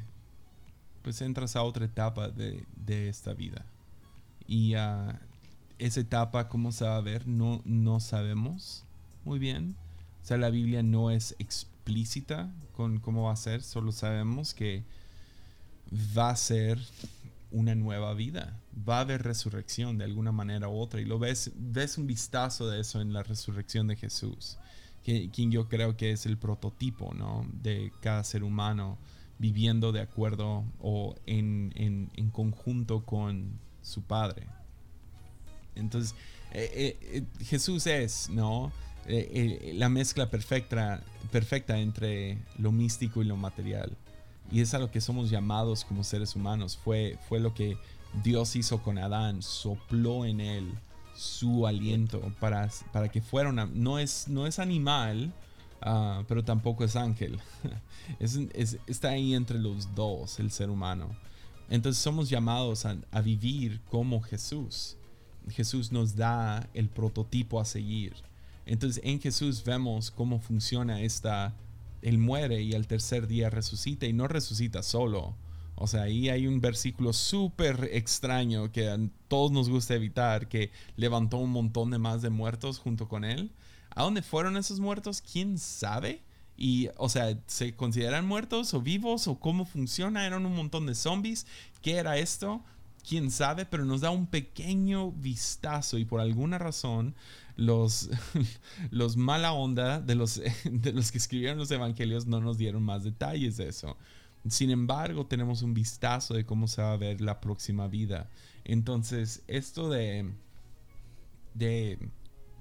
Pues entras a otra etapa de, de esta vida. Y uh, esa etapa, ¿cómo se va a ver? No, no sabemos muy bien. O sea, la Biblia no es explícita con cómo va a ser, solo sabemos que va a ser una nueva vida. Va a haber resurrección de alguna manera u otra. Y lo ves, ves un vistazo de eso en la resurrección de Jesús, quien yo creo que es el prototipo ¿no? de cada ser humano viviendo de acuerdo o en, en, en conjunto con su Padre. Entonces, eh, eh, eh, Jesús es, ¿no? la mezcla perfecta, perfecta entre lo místico y lo material. Y es a lo que somos llamados como seres humanos. Fue, fue lo que Dios hizo con Adán, sopló en él su aliento para, para que fuera una... No es, no es animal, ah, pero tampoco es ángel. está ahí entre los dos, el ser humano. Entonces somos llamados a, a vivir como Jesús. Jesús nos da el prototipo a seguir. Entonces en Jesús vemos cómo funciona esta, Él muere y al tercer día resucita y no resucita solo. O sea, ahí hay un versículo súper extraño que a todos nos gusta evitar, que levantó un montón de más de muertos junto con Él. ¿A dónde fueron esos muertos? ¿Quién sabe? Y, o sea, ¿se consideran muertos o vivos o cómo funciona? ¿Eran un montón de zombies? ¿Qué era esto? quién sabe, pero nos da un pequeño vistazo y por alguna razón los, los mala onda de los, de los que escribieron los evangelios no nos dieron más detalles de eso. Sin embargo, tenemos un vistazo de cómo se va a ver la próxima vida. Entonces, esto de, de,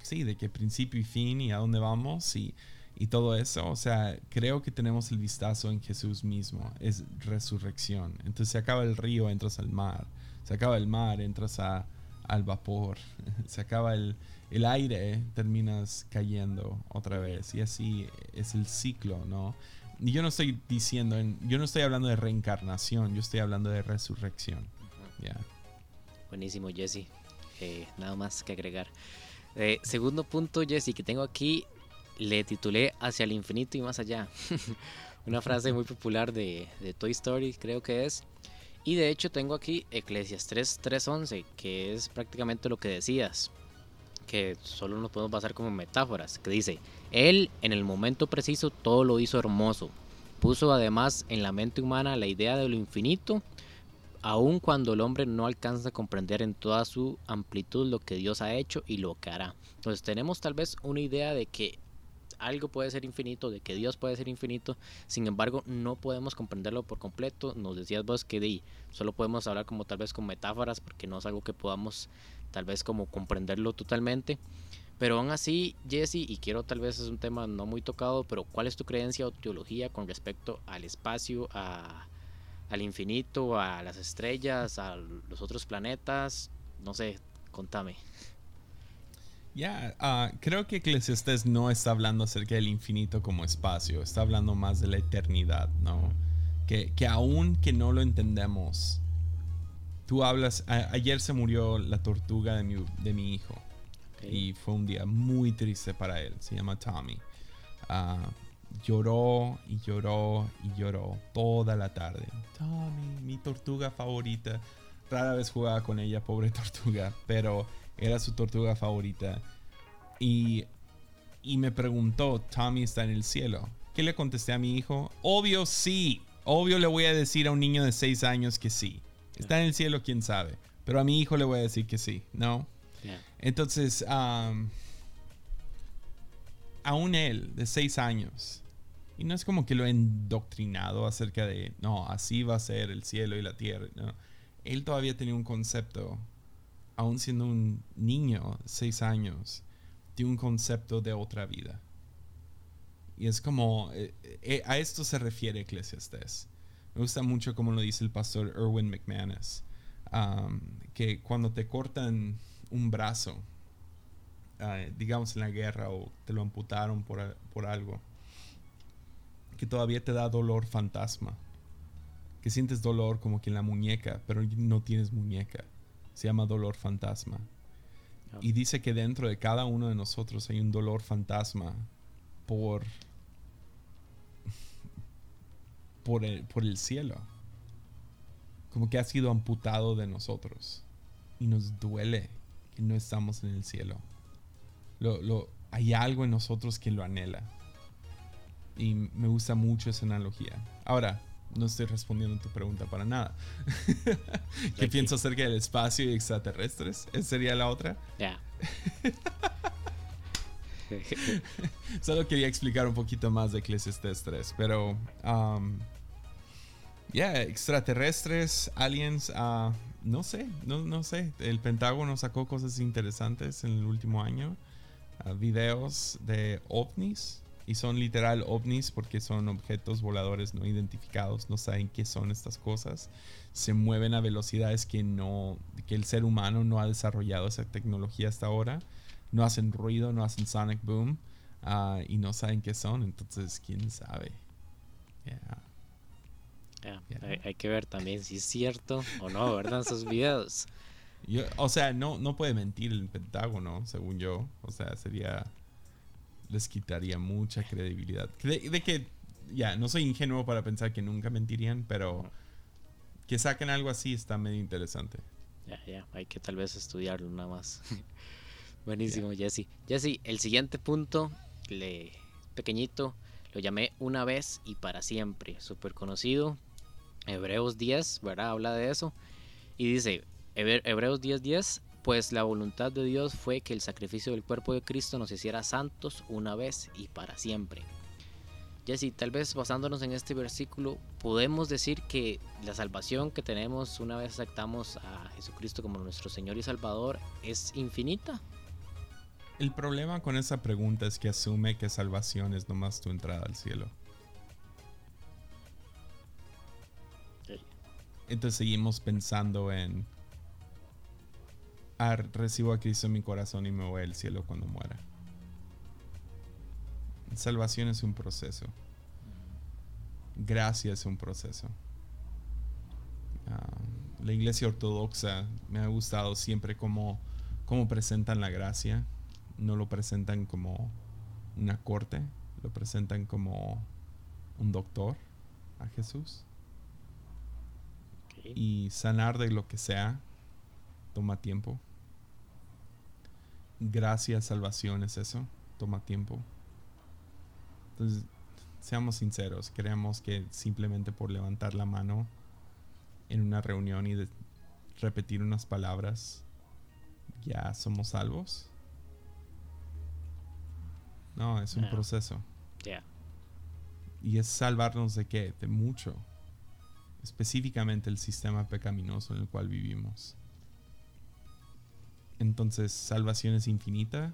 sí, de que principio y fin y a dónde vamos y, y todo eso, o sea, creo que tenemos el vistazo en Jesús mismo, es resurrección. Entonces se acaba el río, entras al mar se acaba el mar, entras a, al vapor, se acaba el, el aire, terminas cayendo otra vez. Y así es el ciclo, ¿no? Y yo no estoy diciendo, yo no estoy hablando de reencarnación, yo estoy hablando de resurrección. Buenísimo, Jesse. Eh, nada más que agregar. Eh, segundo punto, Jesse, que tengo aquí, le titulé Hacia el infinito y más allá. Una frase muy popular de, de Toy Story, creo que es. Y de hecho tengo aquí Eclesiastes 3.11, que es prácticamente lo que decías, que solo nos podemos basar como metáforas, que dice, Él en el momento preciso todo lo hizo hermoso, puso además en la mente humana la idea de lo infinito, aun cuando el hombre no alcanza a comprender en toda su amplitud lo que Dios ha hecho y lo que hará. Entonces tenemos tal vez una idea de que algo puede ser infinito, de que Dios puede ser infinito, sin embargo no podemos comprenderlo por completo. Nos decías vos que de, solo podemos hablar como tal vez con metáforas porque no es algo que podamos tal vez como comprenderlo totalmente. Pero aún así, Jesse, y quiero tal vez es un tema no muy tocado, pero ¿cuál es tu creencia o teología con respecto al espacio, a, al infinito, a las estrellas, a los otros planetas? No sé, contame. Ya, ah, creo que Eclesiastes no está hablando acerca del infinito como espacio, está hablando más de la eternidad, ¿no? Que, que aún que no lo entendemos, tú hablas, ayer se murió la tortuga de mi, de mi hijo. Y fue un día muy triste para él. Se llama Tommy. Ah, lloró y lloró y lloró toda la tarde. Tommy, mi tortuga favorita. Rara vez jugaba con ella, pobre tortuga, pero era su tortuga favorita. Y, y me preguntó, Tommy está en el cielo. ¿Qué le contesté a mi hijo? Obvio sí. Obvio le voy a decir a un niño de 6 años que sí. Está en el cielo, quién sabe. Pero a mi hijo le voy a decir que sí, ¿no? Entonces, aún él, de 6 años, y no es como que lo he endoctrinado acerca de, no, así va a ser el cielo y la tierra, ¿no? Él todavía tenía un concepto, aún siendo un niño, 6 años, de un concepto de otra vida. Y es como, eh, eh, a esto se refiere Eclesiastes. Me gusta mucho como lo dice el pastor Erwin McManus, que cuando te cortan un brazo, digamos en la guerra o te lo amputaron por, por algo, que todavía te da dolor fantasma, que sientes dolor como que en la muñeca, pero no tienes muñeca. Se llama dolor fantasma. Ah. Y dice que dentro de cada uno de nosotros hay un dolor fantasma por por el, por el cielo. Como que ha sido amputado de nosotros. Y nos duele que no estamos en el cielo. Lo, lo, hay algo en nosotros que lo anhela. Y me gusta mucho esa analogía. Ahora, no estoy respondiendo a tu pregunta para nada. ¿Qué pienso acerca del espacio y extraterrestres? ¿Esa sería la otra? Ya. Solo quería explicar un poquito más de Ecclesiastes 3, pero um, ya, extraterrestres, aliens, uh, no sé, no, no, sé. El Pentágono sacó cosas interesantes en el último año. Uh, videos de ovnis. Y son literal ovnis porque son objetos voladores no identificados. No saben qué son estas cosas. Se mueven a velocidades que, no, que el ser humano no ha desarrollado esa tecnología hasta ahora. No hacen ruido, no hacen sonic boom. Uh, y no saben qué son. Entonces, quién sabe. Yeah. Hay, que ver también si es cierto o no, ¿verdad? Esos videos. o sea, no, no puede mentir el Pentágono, según yo. O sea, sería. Les quitaría mucha credibilidad. De, que, ya, no soy ingenuo para pensar que nunca mentirían, pero que saquen algo así está medio interesante. Ya, ya, hay que tal vez estudiarlo nada más. Buenísimo, Jesse. Jesse, el siguiente punto, le, pequeñito, lo llamé una vez y para siempre. Súper conocido, Hebreos 10, ¿verdad? Habla de eso. Y dice, Hebreos 10, 10, pues la voluntad de Dios fue que el sacrificio del cuerpo de Cristo nos hiciera santos una vez y para siempre. Jesse, tal vez basándonos en este versículo, podemos decir que la salvación que tenemos una vez aceptamos a Jesucristo como nuestro Señor y Salvador es infinita. El problema con esa pregunta es que asume que salvación es nomás tu entrada al cielo. Entonces seguimos pensando en, recibo a Cristo en mi corazón y me voy al cielo cuando muera. Salvación es un proceso. Gracia es un proceso. Ah, la iglesia ortodoxa me ha gustado siempre cómo, cómo presentan la gracia. No lo presentan como una corte, lo presentan como un doctor a Jesús. Y sanar de lo que sea toma tiempo. Gracias, salvación es eso, toma tiempo. Entonces, seamos sinceros, creemos que simplemente por levantar la mano en una reunión y repetir unas palabras, ya somos salvos. No, es un proceso. Y es salvarnos de qué? De mucho específicamente el sistema pecaminoso en el cual vivimos. Entonces, salvación es infinita,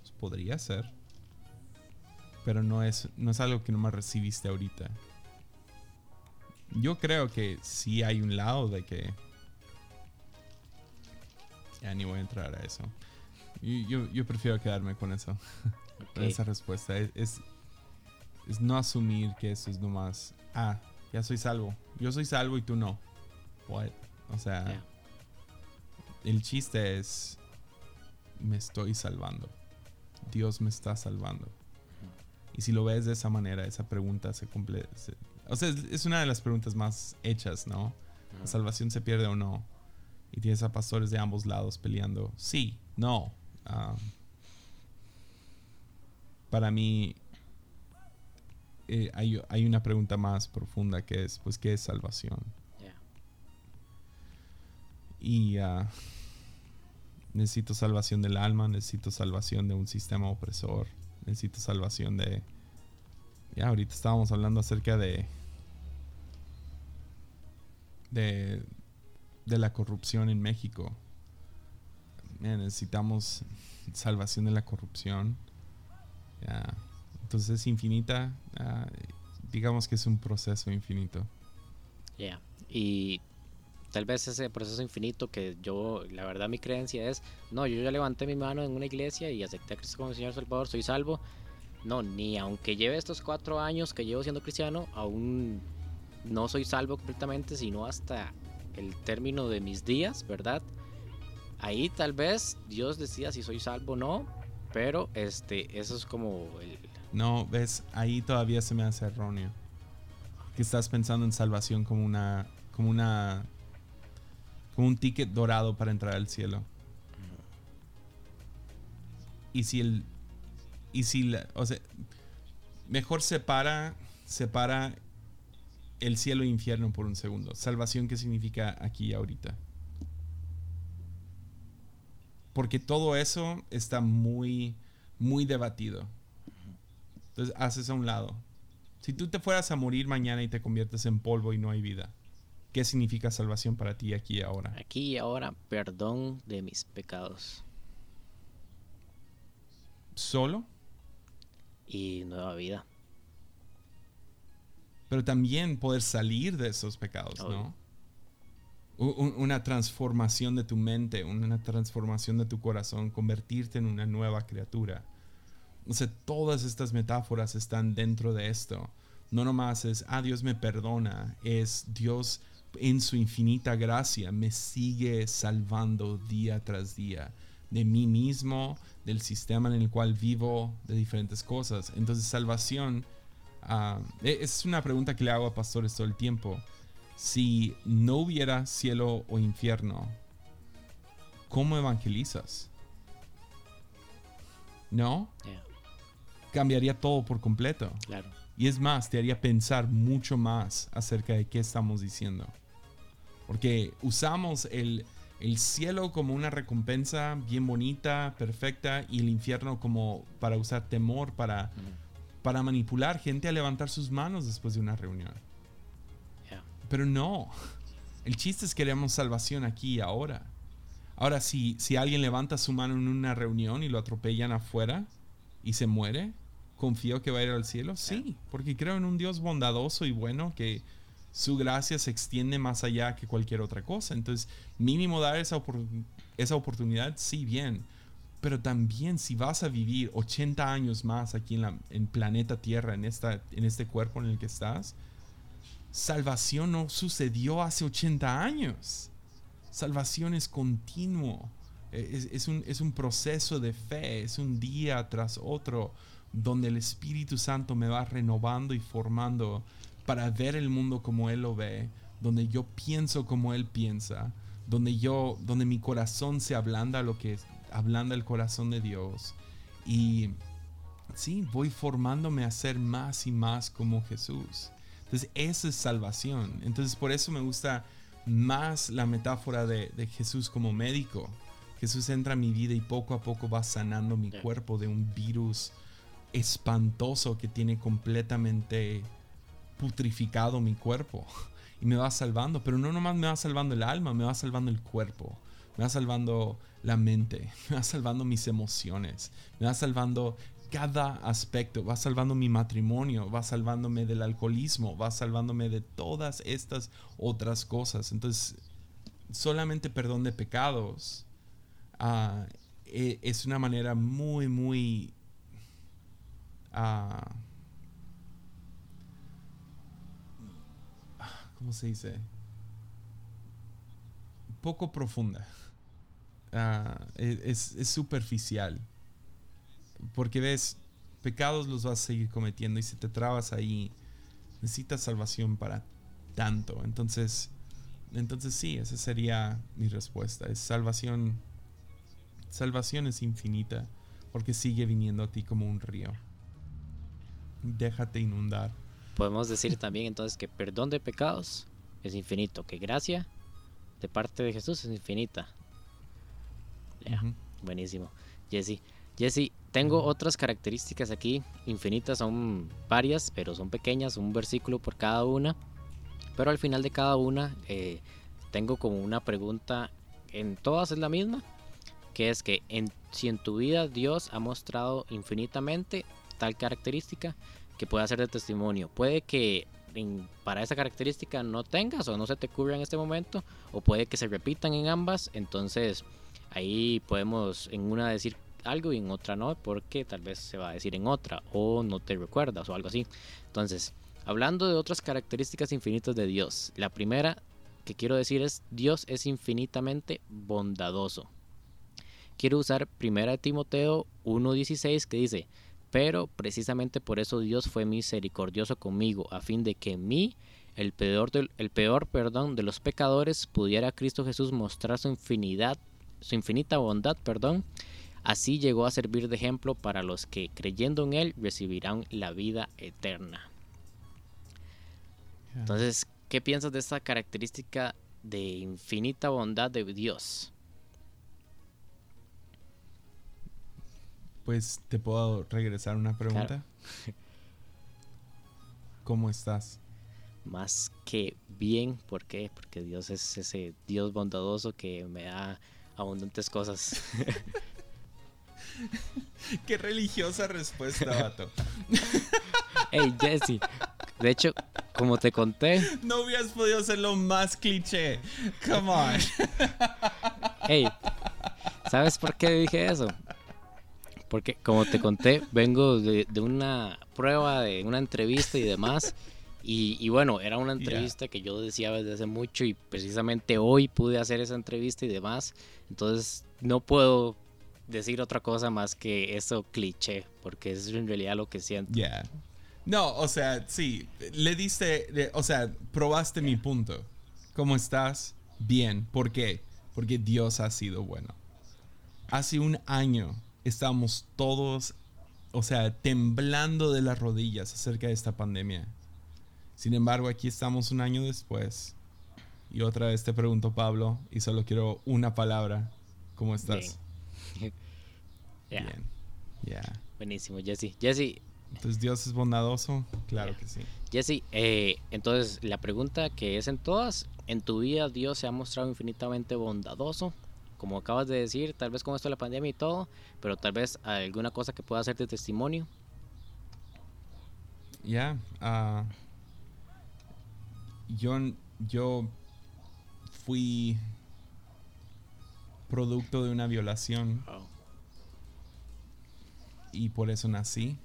pues podría ser, pero no es, no es algo que no me recibiste ahorita. Yo creo que sí hay un lado de que... Ya ni voy a entrar a eso. Yo, yo, prefiero quedarme con eso, con esa respuesta. Es, es, no asumir que eso es nomás, ah, ya soy salvo. Yo soy salvo y tú no. O sea, el chiste es me estoy salvando. Dios me está salvando. Y si lo ves de esa manera, esa pregunta se cumple. o sea, es, una de las preguntas más hechas, ¿no? ¿La salvación se pierde o no? Y tienes a pastores de ambos lados peleando. Sí, no. Ah, para mí, eh, hay, una pregunta más profunda que es, pues, ¿qué es salvación? Y uh, necesito salvación del alma, necesito salvación de un sistema opresor, necesito salvación de... Ya, ahorita estábamos hablando acerca de... De, de la corrupción en México. necesitamos salvación de la corrupción. Entonces es infinita. Ah, digamos que es un proceso infinito. Ya. Y tal vez ese proceso infinito que yo, la verdad mi creencia es, no, yo ya levanté mi mano en una iglesia y acepté a Cristo como Señor Salvador, soy salvo. No, ni aunque lleve estos cuatro años que llevo siendo cristiano, aún no soy salvo completamente, sino hasta el término de mis días, ¿verdad? Ahí tal vez Dios decida si soy salvo o no, pero este, eso es como el... No, ves, ahí todavía se me hace erróneo. Que estás pensando en salvación como una, como una un ticket dorado para entrar al cielo. Y si el. Y si O sea. Mejor separa. Separa el cielo e infierno por un segundo. Salvación, ¿qué significa aquí y ahorita? Porque todo eso está muy. Muy debatido. Entonces, haces a un lado. Si tú te fueras a morir mañana y te conviertes en polvo y no hay vida ¿Qué significa salvación para ti aquí y ahora? Aquí y ahora, perdón de mis pecados. ¿Solo? Y nueva vida. Pero también poder salir de esos pecados, ¿no? una transformación de tu mente, una transformación de tu corazón, convertirte en una nueva criatura. O sea, todas estas metáforas están dentro de esto. No nomás es, ah, Dios me perdona, es Dios en su infinita gracia me sigue salvando día tras día de mí mismo, del sistema en el cual vivo, de diferentes cosas. Entonces salvación ah, e-, es una pregunta que le hago a pastores todo el tiempo. Si no hubiera cielo o infierno, ¿cómo evangelizas? ¿No? Cambiaría todo por completo. Claro. Y es más, te haría pensar mucho más acerca de qué estamos diciendo. Porque usamos el, cielo como una recompensa bien bonita, perfecta, y el infierno como para usar temor, para, para manipular gente a levantar sus manos después de una reunión. Pero no, el chiste es que queremos salvación aquí y ahora. Ahora, si, si alguien levanta su mano en una reunión y lo atropellan afuera y se muere, ¿confío que va a ir al cielo? Sí, porque creo en un Dios bondadoso y bueno que su gracia se extiende más allá que cualquier otra cosa. Entonces, mínimo dar esa, esa oportunidad, sí, bien. Pero también si vas a vivir 80 años más aquí en, la, en planeta Tierra, en, esta, en este cuerpo en el que estás, salvación no sucedió hace 80 años. Salvación es continuo. E, es, un, es un proceso de fe, es un día tras otro donde el Espíritu Santo me va renovando y formando para ver el mundo como Él lo ve, donde yo pienso como Él piensa, donde yo, donde mi corazón se ablanda lo que ablanda el corazón de Dios. Y sí, voy formándome a ser más y más como Jesús. Entonces, esa es salvación. Entonces, por eso me gusta más la metáfora de, Jesús como médico. Jesús entra a mi vida y poco a poco va sanando mi cuerpo de un virus espantoso que tiene completamente putrificado mi cuerpo y me va salvando, pero no nomás me va salvando el alma, me va salvando el cuerpo, me va salvando la mente, me va salvando mis emociones, me va salvando cada aspecto, va salvando mi matrimonio, va salvándome del alcoholismo, va salvándome de todas estas otras cosas. Entonces, solamente perdón de pecados ah, e, es una manera muy, muy... Uh, ¿cómo se dice? Poco profunda ah, e, es, es superficial. Porque ves, pecados los vas a seguir cometiendo y si te trabas ahí, necesitas salvación para tanto. Entonces, entonces sí, esa sería mi respuesta. Es salvación. Salvación es infinita porque sigue viniendo a ti como un río. Déjate inundar. Podemos decir también entonces que perdón de pecados es infinito, que gracia de parte de Jesús es infinita. Ya, Ujú. buenísimo. Jesse, Jesse, tengo otras características aquí, infinitas, son varias, pero son pequeñas, un versículo por cada una. Pero al final de cada una eh, tengo como una pregunta, en todas es la misma, que es que en, si en tu vida Dios ha mostrado infinitamente tal característica que pueda ser de testimonio, puede que para esa característica no tengas o no se te ocurra en este momento, o puede que se repitan en ambas, entonces ahí podemos en una decir algo y en otra no, porque tal vez se va a decir en otra, o no te recuerdas o algo así. Entonces, hablando de otras características infinitas de Dios, la primera que quiero decir es Dios es infinitamente bondadoso. Quiero usar 1 Timoteo 1.16 que dice, pero precisamente por eso Dios fue misericordioso conmigo, a fin de que mí, el peor, del, el peor perdón, de los pecadores, pudiera Cristo Jesús mostrar su infinidad, su infinita bondad, perdón. Así llegó a servir de ejemplo para los que creyendo en él recibirán la vida eterna. Entonces, ¿qué piensas de esta característica de infinita bondad de Dios? Pues te puedo regresar una pregunta. ¿Cómo estás? Más que bien, ¿por qué? Porque Dios es ese Dios bondadoso que me da abundantes cosas. Qué religiosa respuesta, vato. hey, Jesse, de hecho, como te conté, No hubieras podido hacerlo más cliché. Come on. hey, ¿sabes por qué dije eso? Porque como te conté, vengo de, de una prueba, de una entrevista y demás. Y, y bueno, era una entrevista que yo decía desde hace mucho y precisamente hoy pude hacer esa entrevista y demás. Entonces no puedo decir otra cosa más que eso cliché, porque es en realidad lo que siento. Ya. No, o sea, sí. Le diste, o sea, probaste mi punto. ¿Cómo estás? Bien. ¿Por qué? Porque Dios ha sido bueno. Hace un año estábamos todos, o sea, temblando de las rodillas acerca de esta pandemia. Sin embargo, aquí estamos un año después. Y otra vez te pregunto, Pablo, y solo quiero una palabra. ¿Cómo estás? Ya, Bien. Ya. buenísimo, Jesse. Jesse, Entonces, ¿Dios es bondadoso? Claro Ya. que sí. Jesse, eh, entonces la pregunta que es en todas, ¿en tu vida Dios se ha mostrado infinitamente bondadoso? Como acabas de decir, tal vez con esto de la pandemia y todo, pero tal vez alguna cosa que pueda ser de testimonio. Ya, ah, yo, yo fui producto de una violación y por eso nací.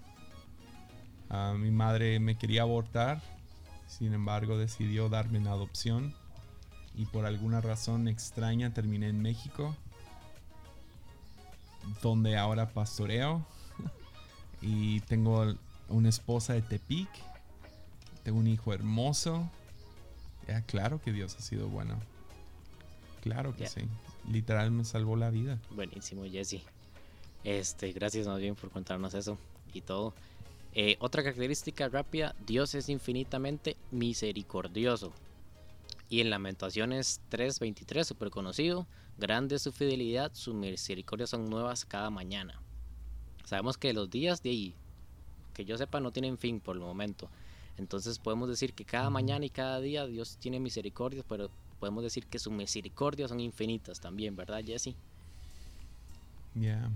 Ah, mi madre me quería abortar, sin embargo decidió darme en adopción y por alguna razón extraña terminé en México, donde ahora pastoreo y tengo una esposa de Tepic, tengo un hijo hermoso. Ya, claro que Dios ha sido bueno. Claro que sí. Literal me salvó la vida. Buenísimo, Jesse. Este, gracias más bien por contarnos eso y todo. Eh, otra característica rápida, Dios es infinitamente misericordioso. Y en Lamentaciones 3:23, súper conocido, grande es su fidelidad, su misericordia son nuevas cada mañana. Sabemos que los días de ahí, que yo sepa, no tienen fin por el momento. Entonces podemos decir que cada mañana y cada día Dios tiene misericordia, pero podemos decir que sus misericordias son infinitas también, ¿verdad, Jesse? Ya,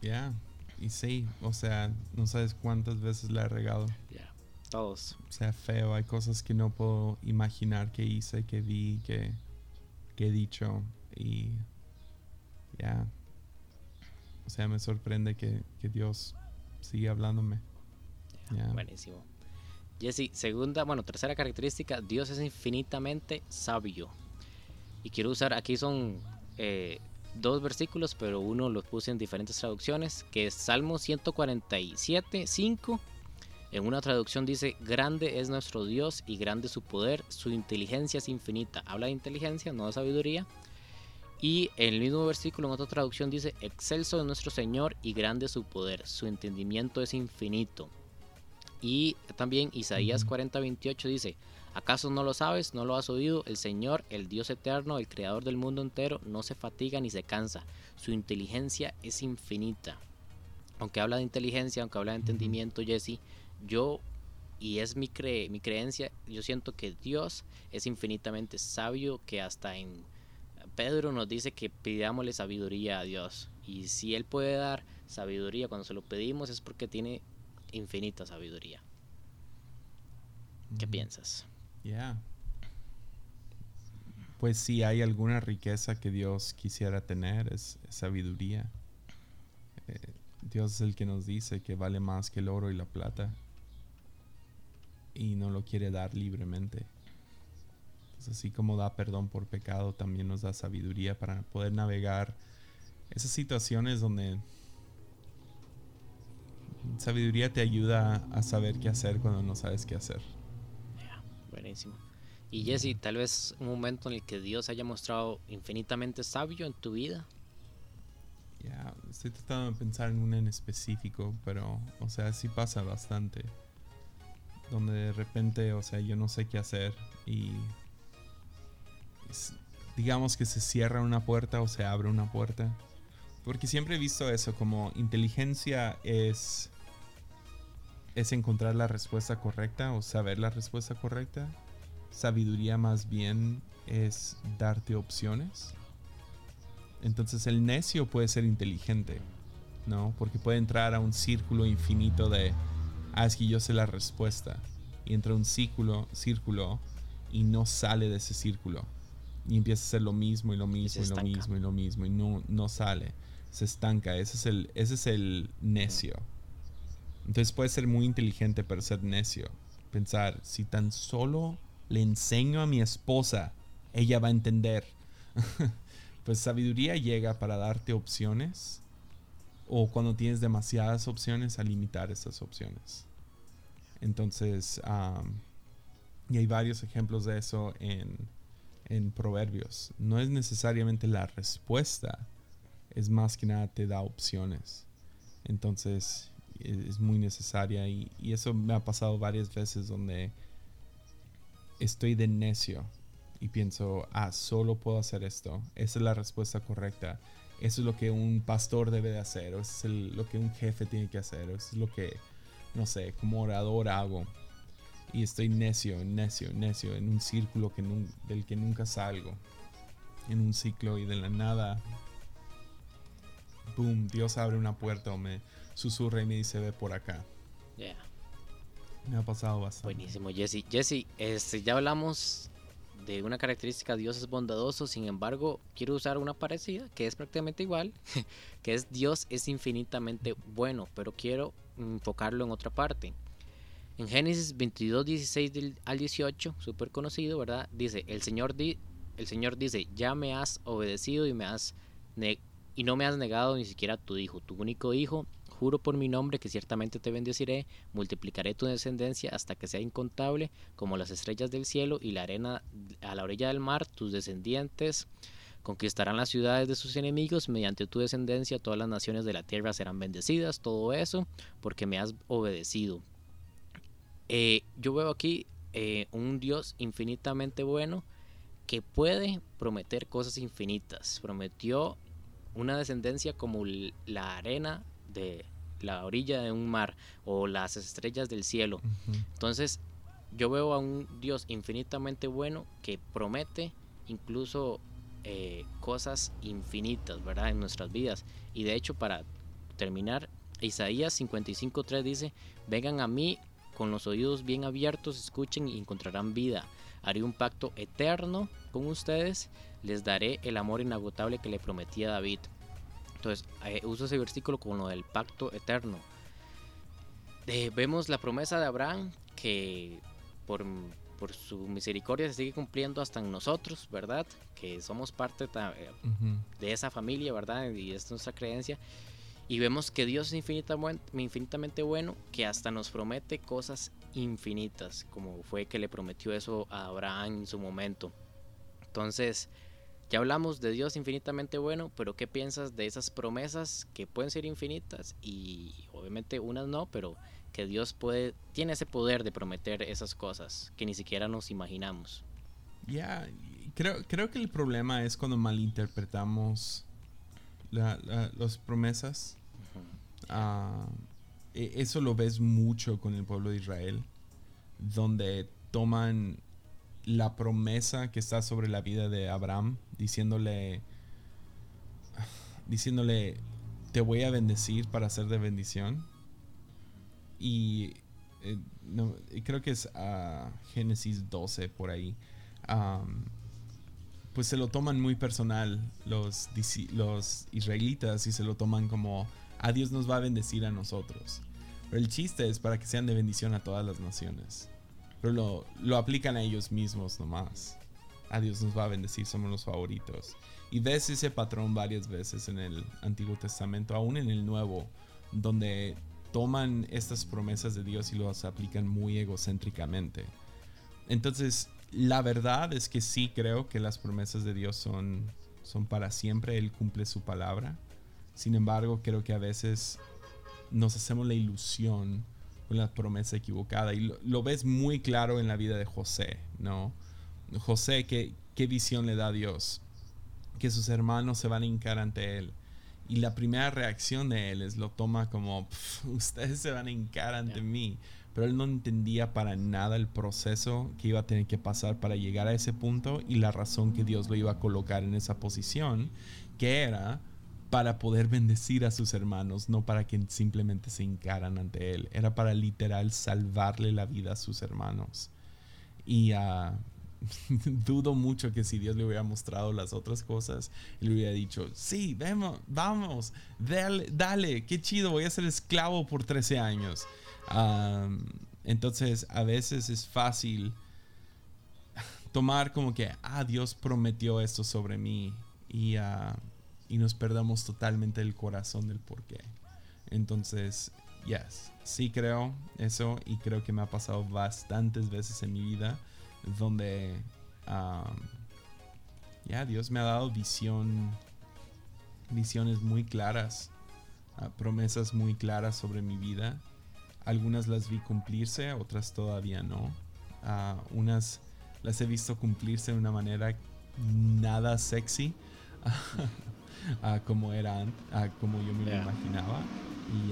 ya. Y sí, o sea, no sabes cuántas veces la he regado. Ya, todos. O sea, feo, hay cosas que no puedo imaginar que hice, que vi, que, que he dicho. Y ya. O sea, me sorprende que, que Dios sigue hablándome. Buenísimo. Jesse, segunda, bueno, tercera característica, Dios es infinitamente sabio. Y quiero usar, aquí son eh, dos versículos, pero uno lo puse en diferentes traducciones, que es Salmo 147, 5. En una traducción dice, grande es nuestro Dios y grande su poder, su inteligencia es infinita. Habla de inteligencia, no de sabiduría. Y en el mismo versículo, en otra traducción, dice, excelso es nuestro Señor y grande su poder, su entendimiento es infinito. Y también Isaías 40, 28 dice, ¿acaso no lo sabes? ¿No lo has oído? El Señor, el Dios eterno, el Creador del mundo entero, no se fatiga ni se cansa. Su inteligencia es infinita. Aunque habla de inteligencia, aunque habla de entendimiento, Jesse, yo, y es mi, cre mi creencia, yo siento que Dios es infinitamente sabio, que hasta en Pedro nos dice que pidámosle sabiduría a Dios. Y si Él puede dar sabiduría cuando se lo pedimos es porque tiene infinita sabiduría. ¿Qué piensas? Ya. Pues si hay alguna riqueza que Dios quisiera tener, es, sabiduría. Eh, Dios es el que nos dice que vale más que el oro y la plata. Y no lo quiere dar libremente. así como da perdón por pecado, también nos da sabiduría para poder navegar esas situaciones donde sabiduría te ayuda a saber qué hacer cuando no sabes qué hacer. buenísimo. Y Jesse, tal vez un momento en el que Dios haya mostrado infinitamente sabio en tu vida. Ya, estoy tratando de pensar en un en específico, pero, o sea, sí pasa bastante. Donde de repente, o sea, yo no sé qué hacer y digamos que se cierra una puerta o se abre una puerta. Porque siempre he visto eso como inteligencia es es encontrar la respuesta correcta o saber la respuesta correcta. Sabiduría más bien es darte opciones. Entonces el necio puede ser inteligente, ¿no? Porque puede entrar a un círculo infinito de, ah, es que yo sé la respuesta. Y entra un círculo, círculo y no sale de ese círculo. Y empieza a hacer lo mismo y lo mismo y, lo mismo y lo mismo y no, no sale. Se estanca. Ese es el, ese es el necio. Entonces puede ser muy inteligente, pero ser necio. Pensar, si tan solo le enseño a mi esposa, ella va a entender. pues sabiduría llega para darte opciones o cuando tienes demasiadas opciones a limitar esas opciones. Entonces, y hay varios ejemplos de eso en, en Proverbios. No es necesariamente la respuesta, es más que nada te da opciones. Entonces, es muy necesaria y, eso me ha pasado varias veces donde estoy de necio y pienso, ah, solo puedo hacer esto, esa es la respuesta correcta, eso es lo que un pastor debe de hacer, o eso es lo que un jefe tiene que hacer, o eso es lo que, no sé, como orador hago. Y estoy necio, necio, necio, en un círculo que del que nunca salgo, en un ciclo y de la nada, boom, Dios abre una puerta o me, susurra y me dice, ve por acá. Yeah. Me ha pasado bastante. Buenísimo, Jesse. Jesse, este, ya hablamos de una característica, Dios es bondadoso, sin embargo, quiero usar una parecida, que es prácticamente igual, que es Dios es infinitamente bueno, pero quiero enfocarlo en otra parte. En Génesis 22, 16 al 18, súper conocido, ¿verdad? Dice, el Señor, di el Señor dice, ya me has obedecido y, me has y no me has negado ni siquiera tu hijo, tu único hijo, juro por mi nombre que ciertamente te bendeciré, multiplicaré tu descendencia hasta que sea incontable como las estrellas del cielo y la arena a la orilla del mar, tus descendientes conquistarán las ciudades de sus enemigos, mediante tu descendencia todas las naciones de la tierra serán bendecidas, todo eso porque me has obedecido. Eh, yo veo aquí eh, un Dios infinitamente bueno que puede prometer cosas infinitas. Prometió una descendencia como la arena de la orilla de un mar o las estrellas del cielo. Entonces, yo veo a un Dios infinitamente bueno que promete incluso eh, cosas infinitas, ¿verdad? En nuestras vidas. Y de hecho, para terminar, Isaías 55.3 dice, vengan a mí con los oídos bien abiertos, escuchen y encontrarán vida. Haré un pacto eterno con ustedes, les daré el amor inagotable que le prometí a David. Entonces, eh, uso ese versículo como lo del pacto eterno. Eh, vemos la promesa de Abraham que por, por su misericordia se sigue cumpliendo hasta en nosotros, ¿verdad? Que somos parte eh, de esa familia, ¿verdad? Y es nuestra creencia. Y vemos que Dios es infinitamente, infinitamente bueno, que hasta nos promete cosas infinitas, como fue que le prometió eso a Abraham en su momento. Entonces, ya hablamos de Dios infinitamente bueno, pero ¿qué piensas de esas promesas que pueden ser infinitas y obviamente unas no, pero que Dios puede tiene ese poder de prometer esas cosas que ni siquiera nos imaginamos? Ya, creo, creo que el problema es cuando malinterpretamos las promesas. Ah, e, eso lo ves mucho con el pueblo de Israel, donde toman la promesa que está sobre la vida de Abraham, diciéndole, diciéndole, te voy a bendecir para ser de bendición. Y eh, creo que es a Génesis 12 por ahí. pues se lo toman muy personal los, los israelitas y se lo toman como, a Dios nos va a bendecir a nosotros. Pero el chiste es para que sean de bendición a todas las naciones. Pero lo, aplican a ellos mismos nomás. A Dios nos va a bendecir, somos los favoritos. Y ves ese patrón varias veces en el Antiguo Testamento, aún en el Nuevo, donde toman estas promesas de Dios y las aplican muy egocéntricamente. Entonces, la verdad es que sí creo que las promesas de Dios son, son para siempre, Él cumple su palabra. Sin embargo, creo que a veces nos hacemos la ilusión la promesa equivocada. Y lo, ves muy claro en la vida de José, ¿no? José, ¿qué, ¿qué visión le da a Dios? Que sus hermanos se van a hincar ante él. Y la primera reacción de él es lo toma como, ustedes se van a hincar ante mí. Pero él no entendía para nada el proceso que iba a tener que pasar para llegar a ese punto y la razón que Dios lo iba a colocar en esa posición, que era para poder bendecir a sus hermanos, no para que simplemente se hincaran ante él. Era para literal salvarle la vida a sus hermanos. Y uh, dudo mucho que si Dios le hubiera mostrado las otras cosas, le hubiera dicho, sí, vamos, vamos, dale, dale, qué chido, voy a ser esclavo por 13 años. entonces, a veces es fácil tomar como que, ah, Dios prometió esto sobre mí. Y uh, y nos perdamos totalmente el corazón del por qué. Entonces, yes, sí creo eso y creo que me ha pasado bastantes veces en mi vida donde um, ya Dios me ha dado visión, visiones muy claras, uh, promesas muy claras sobre mi vida. Algunas las vi cumplirse, otras todavía no. Uh, unas las he visto cumplirse de una manera nada sexy. a como era, a como yo me lo imaginaba. Y,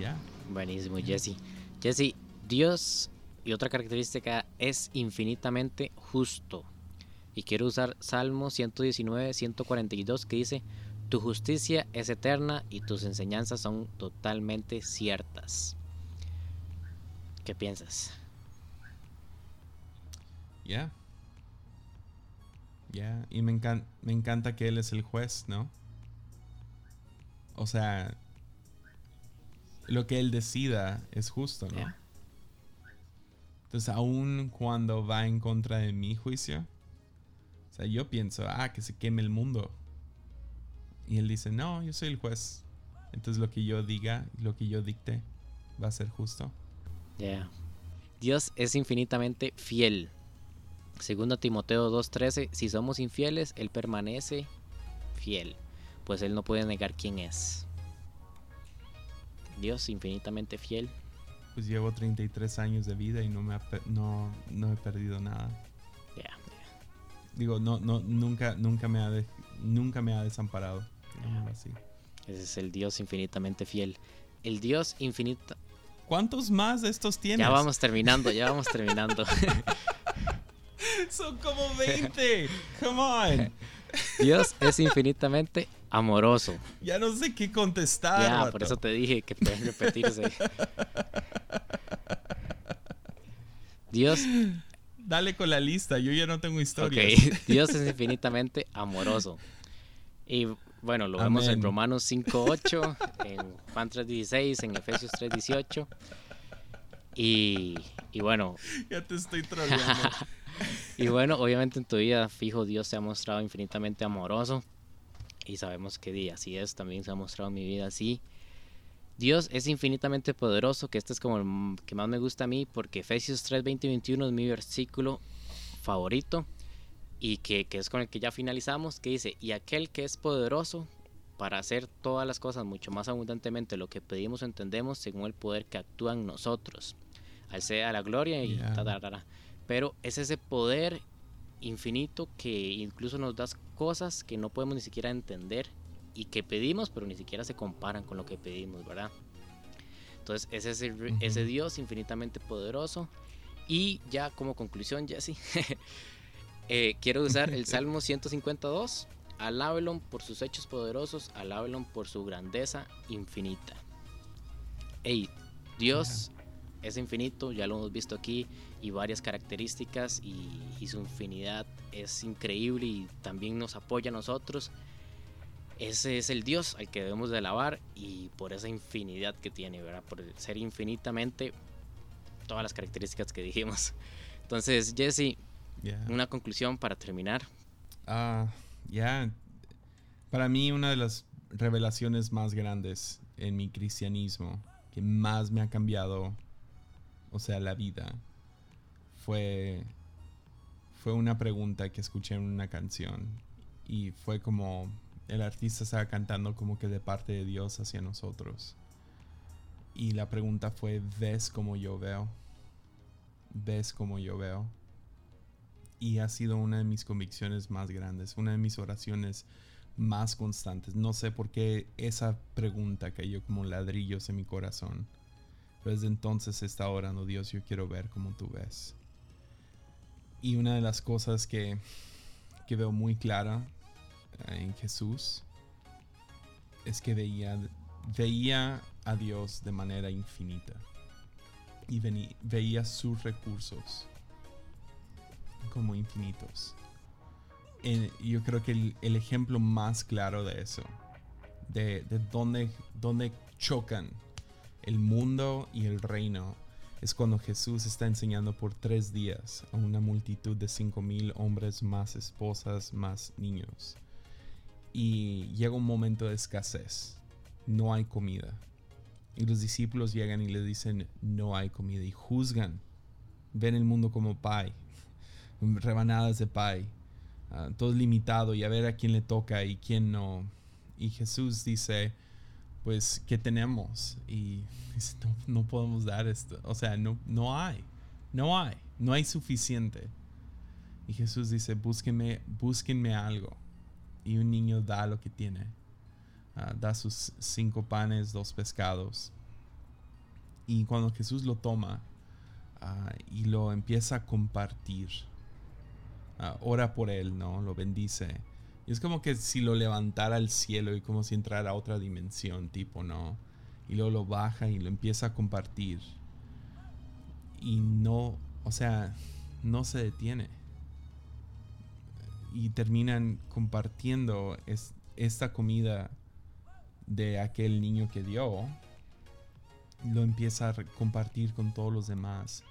ya. Buenísimo, Jesse. Jesse, Dios y otra característica es infinitamente justo. Y quiero usar Salmo 119, 142 que dice, tu justicia es eterna y tus enseñanzas son totalmente ciertas. ¿Qué piensas? Ya, ya, y me, me encanta que él es el juez, ¿no? O sea, lo que él decida es justo, ¿no? Entonces, aún cuando va en contra de mi juicio, o sea, yo pienso, ah, que se queme el mundo. Y él dice, no, yo soy el juez. Entonces, lo que yo diga, lo que yo dicte, va a ser justo. Ya. Dios es infinitamente fiel. Segundo Timoteo 2.13, si somos infieles, Él permanece fiel, pues Él no puede negar quién es. Dios infinitamente fiel. Pues llevo 33 años de vida y no, me no, no he perdido nada. Ya. Digo, no, no, nunca, nunca, me ha nunca me ha desamparado. Así. Ese es el Dios infinitamente fiel. El Dios infinito. ¿Cuántos más de estos tienes? Ya vamos terminando, ya vamos terminando. Son como 20. Come on. Dios es infinitamente amoroso. Ya no sé qué contestar. Ya, por eso te dije que pueden repetirse. Dios. Dale con la lista, yo ya no tengo historia. Dios es infinitamente amoroso. Y bueno, lo vemos en Romanos 5.8, en Juan 3.16, en Efesios 3.18. Y, y bueno. ya te estoy troleando. Y bueno, obviamente en tu vida, fijo, Dios se ha mostrado infinitamente amoroso. Y sabemos que día así es, también se ha mostrado en mi vida así. Dios es infinitamente poderoso, que este es como el que más me gusta a mí, porque Efesios 3, 20 y 21 es mi versículo favorito y que, que, es con el que ya finalizamos, que dice, y aquel que es poderoso para hacer todas las cosas mucho más abundantemente lo que pedimos o entendemos según el poder que actúa en nosotros. Al sea la gloria y yeah. Pero es ese poder infinito que incluso nos da cosas que no podemos ni siquiera entender y que pedimos, pero ni siquiera se comparan con lo que pedimos, ¿verdad? Entonces es ese, ese Dios infinitamente poderoso. Y ya como conclusión, Jesse, eh, quiero usar el Salmo 152 Alábelo por sus hechos poderosos, alábelo por su grandeza infinita. Hey, Dios es infinito, ya lo hemos visto aquí, y varias características, y, su infinidad es increíble y también nos apoya a nosotros. Ese es el Dios al que debemos de alabar y por esa infinidad que tiene, ¿verdad? Por ser infinitamente todas las características que dijimos. Entonces, Jesse, una conclusión para terminar. Ah ya, para mí una de las revelaciones más grandes en mi cristianismo, que más me ha cambiado, o sea, la vida, fue, fue una pregunta que escuché en una canción y fue como el artista estaba cantando como que de parte de Dios hacia nosotros. Y la pregunta fue, ¿ves como yo veo? ¿Ves como yo veo? y ha sido una de mis convicciones más grandes, una de mis oraciones más constantes. No sé por qué esa pregunta cayó como ladrillos en mi corazón. Pero desde entonces he estado orando, Dios, yo quiero ver como tú ves. Y una de las cosas que, que veo muy clara eh, en Jesús es que veía, veía a Dios de manera infinita. Y veía sus recursos como infinitos. yo creo que el, ejemplo más claro de eso, de, de dónde, dónde chocan el mundo y el reino, es cuando Jesús está enseñando por tres días a una multitud de cinco mil hombres, más esposas, más niños. Y llega un momento de escasez, no hay comida. Y los discípulos llegan y le dicen, no hay comida, y juzgan, ven el mundo como pie, rebanadas de pie, uh, todo limitado y a ver a quién le toca y quién no. Y Jesús dice, pues, ¿qué tenemos? Y dice, no, podemos dar esto. O sea, no, no hay, no hay, no hay suficiente. Y Jesús dice, búsquenme, búsquenme algo. Y un niño da lo que tiene. Uh, da sus cinco panes, dos pescados. Y cuando Jesús lo toma uh, y lo empieza a compartir, Ah, ora por él, ¿no? Lo bendice. Y es como que si lo levantara al cielo y como si entrara a otra dimensión, tipo, ¿no? Y luego lo baja y lo empieza a compartir. Y no, o sea, no se detiene. Y terminan compartiendo esta comida de aquel niño que dio. Lo empieza a compartir con todos los demás.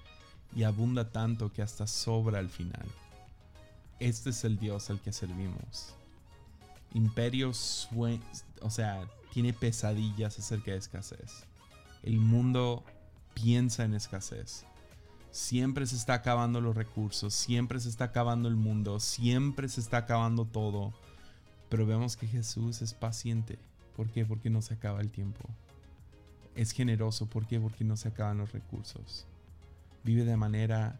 Y abunda tanto que hasta sobra al final. Este es el Dios al que servimos. Imperio, o sea, tiene pesadillas acerca de escasez. El mundo piensa en escasez. Siempre se está acabando los recursos, siempre se está acabando el mundo, siempre se está acabando todo. Pero vemos que Jesús es paciente. ¿Por qué? Porque no se acaba el tiempo. Es generoso. ¿Por qué? Porque no se acaban los recursos. Vive de manera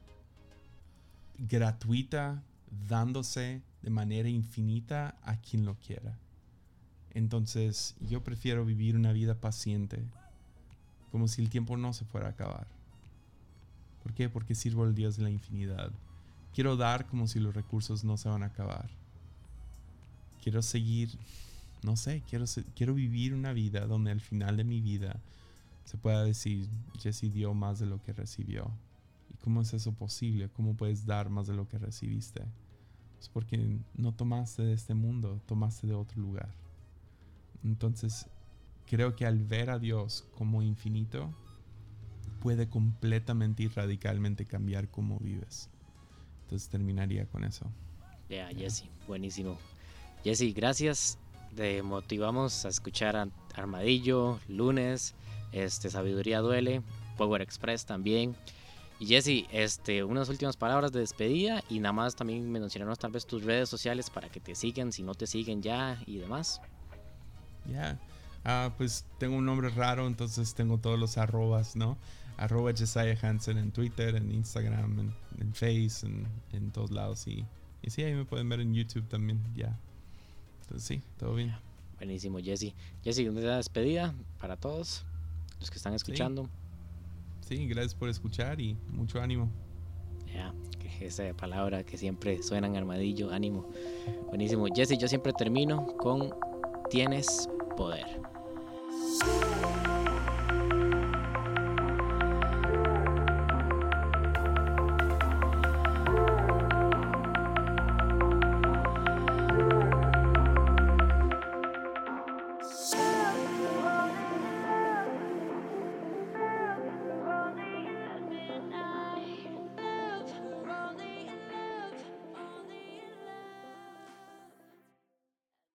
gratuita, dándose de manera infinita a quien lo quiera. Entonces yo prefiero vivir una vida paciente, como si el tiempo no se fuera a acabar. ¿Por qué? Porque sirvo al Dios de la infinidad. Quiero dar como si los recursos no se van a acabar. Quiero seguir, no sé, quiero, quiero vivir una vida donde al final de mi vida se pueda decir, Jesse dio más de lo que recibió. ¿Cómo es eso posible? ¿Cómo puedes dar más de lo que recibiste? Es porque no tomaste de este mundo, tomaste de otro lugar. Entonces, creo que al ver a Dios como infinito, puede completamente y radicalmente cambiar cómo vives. Entonces terminaría con eso. Ya, Jesse, buenísimo. Jesse, gracias. Te motivamos a escuchar Armadillo, Lunes, este, Sabiduría Duele, Power Express también. Y Jesse, este, unas últimas palabras de despedida y nada más también mencionarnos tal vez tus redes sociales para que te sigan, si no te siguen ya y demás. Ya, ah, pues tengo un nombre raro, entonces tengo todos los arrobas, ¿no? Arroba Jesiah Hansen en Twitter, en Instagram, en, en Face, en, en, todos lados. Y, y sí, ahí me pueden ver en YouTube también, ya. Entonces sí, todo bien. Buenísimo, Jesse. Jesse, una despedida para todos los que están escuchando. Sí, gracias por escuchar y mucho ánimo. Ya, esa palabra que siempre suena en armadillo, ánimo. Buenísimo. Jesse, yo siempre termino con tienes poder.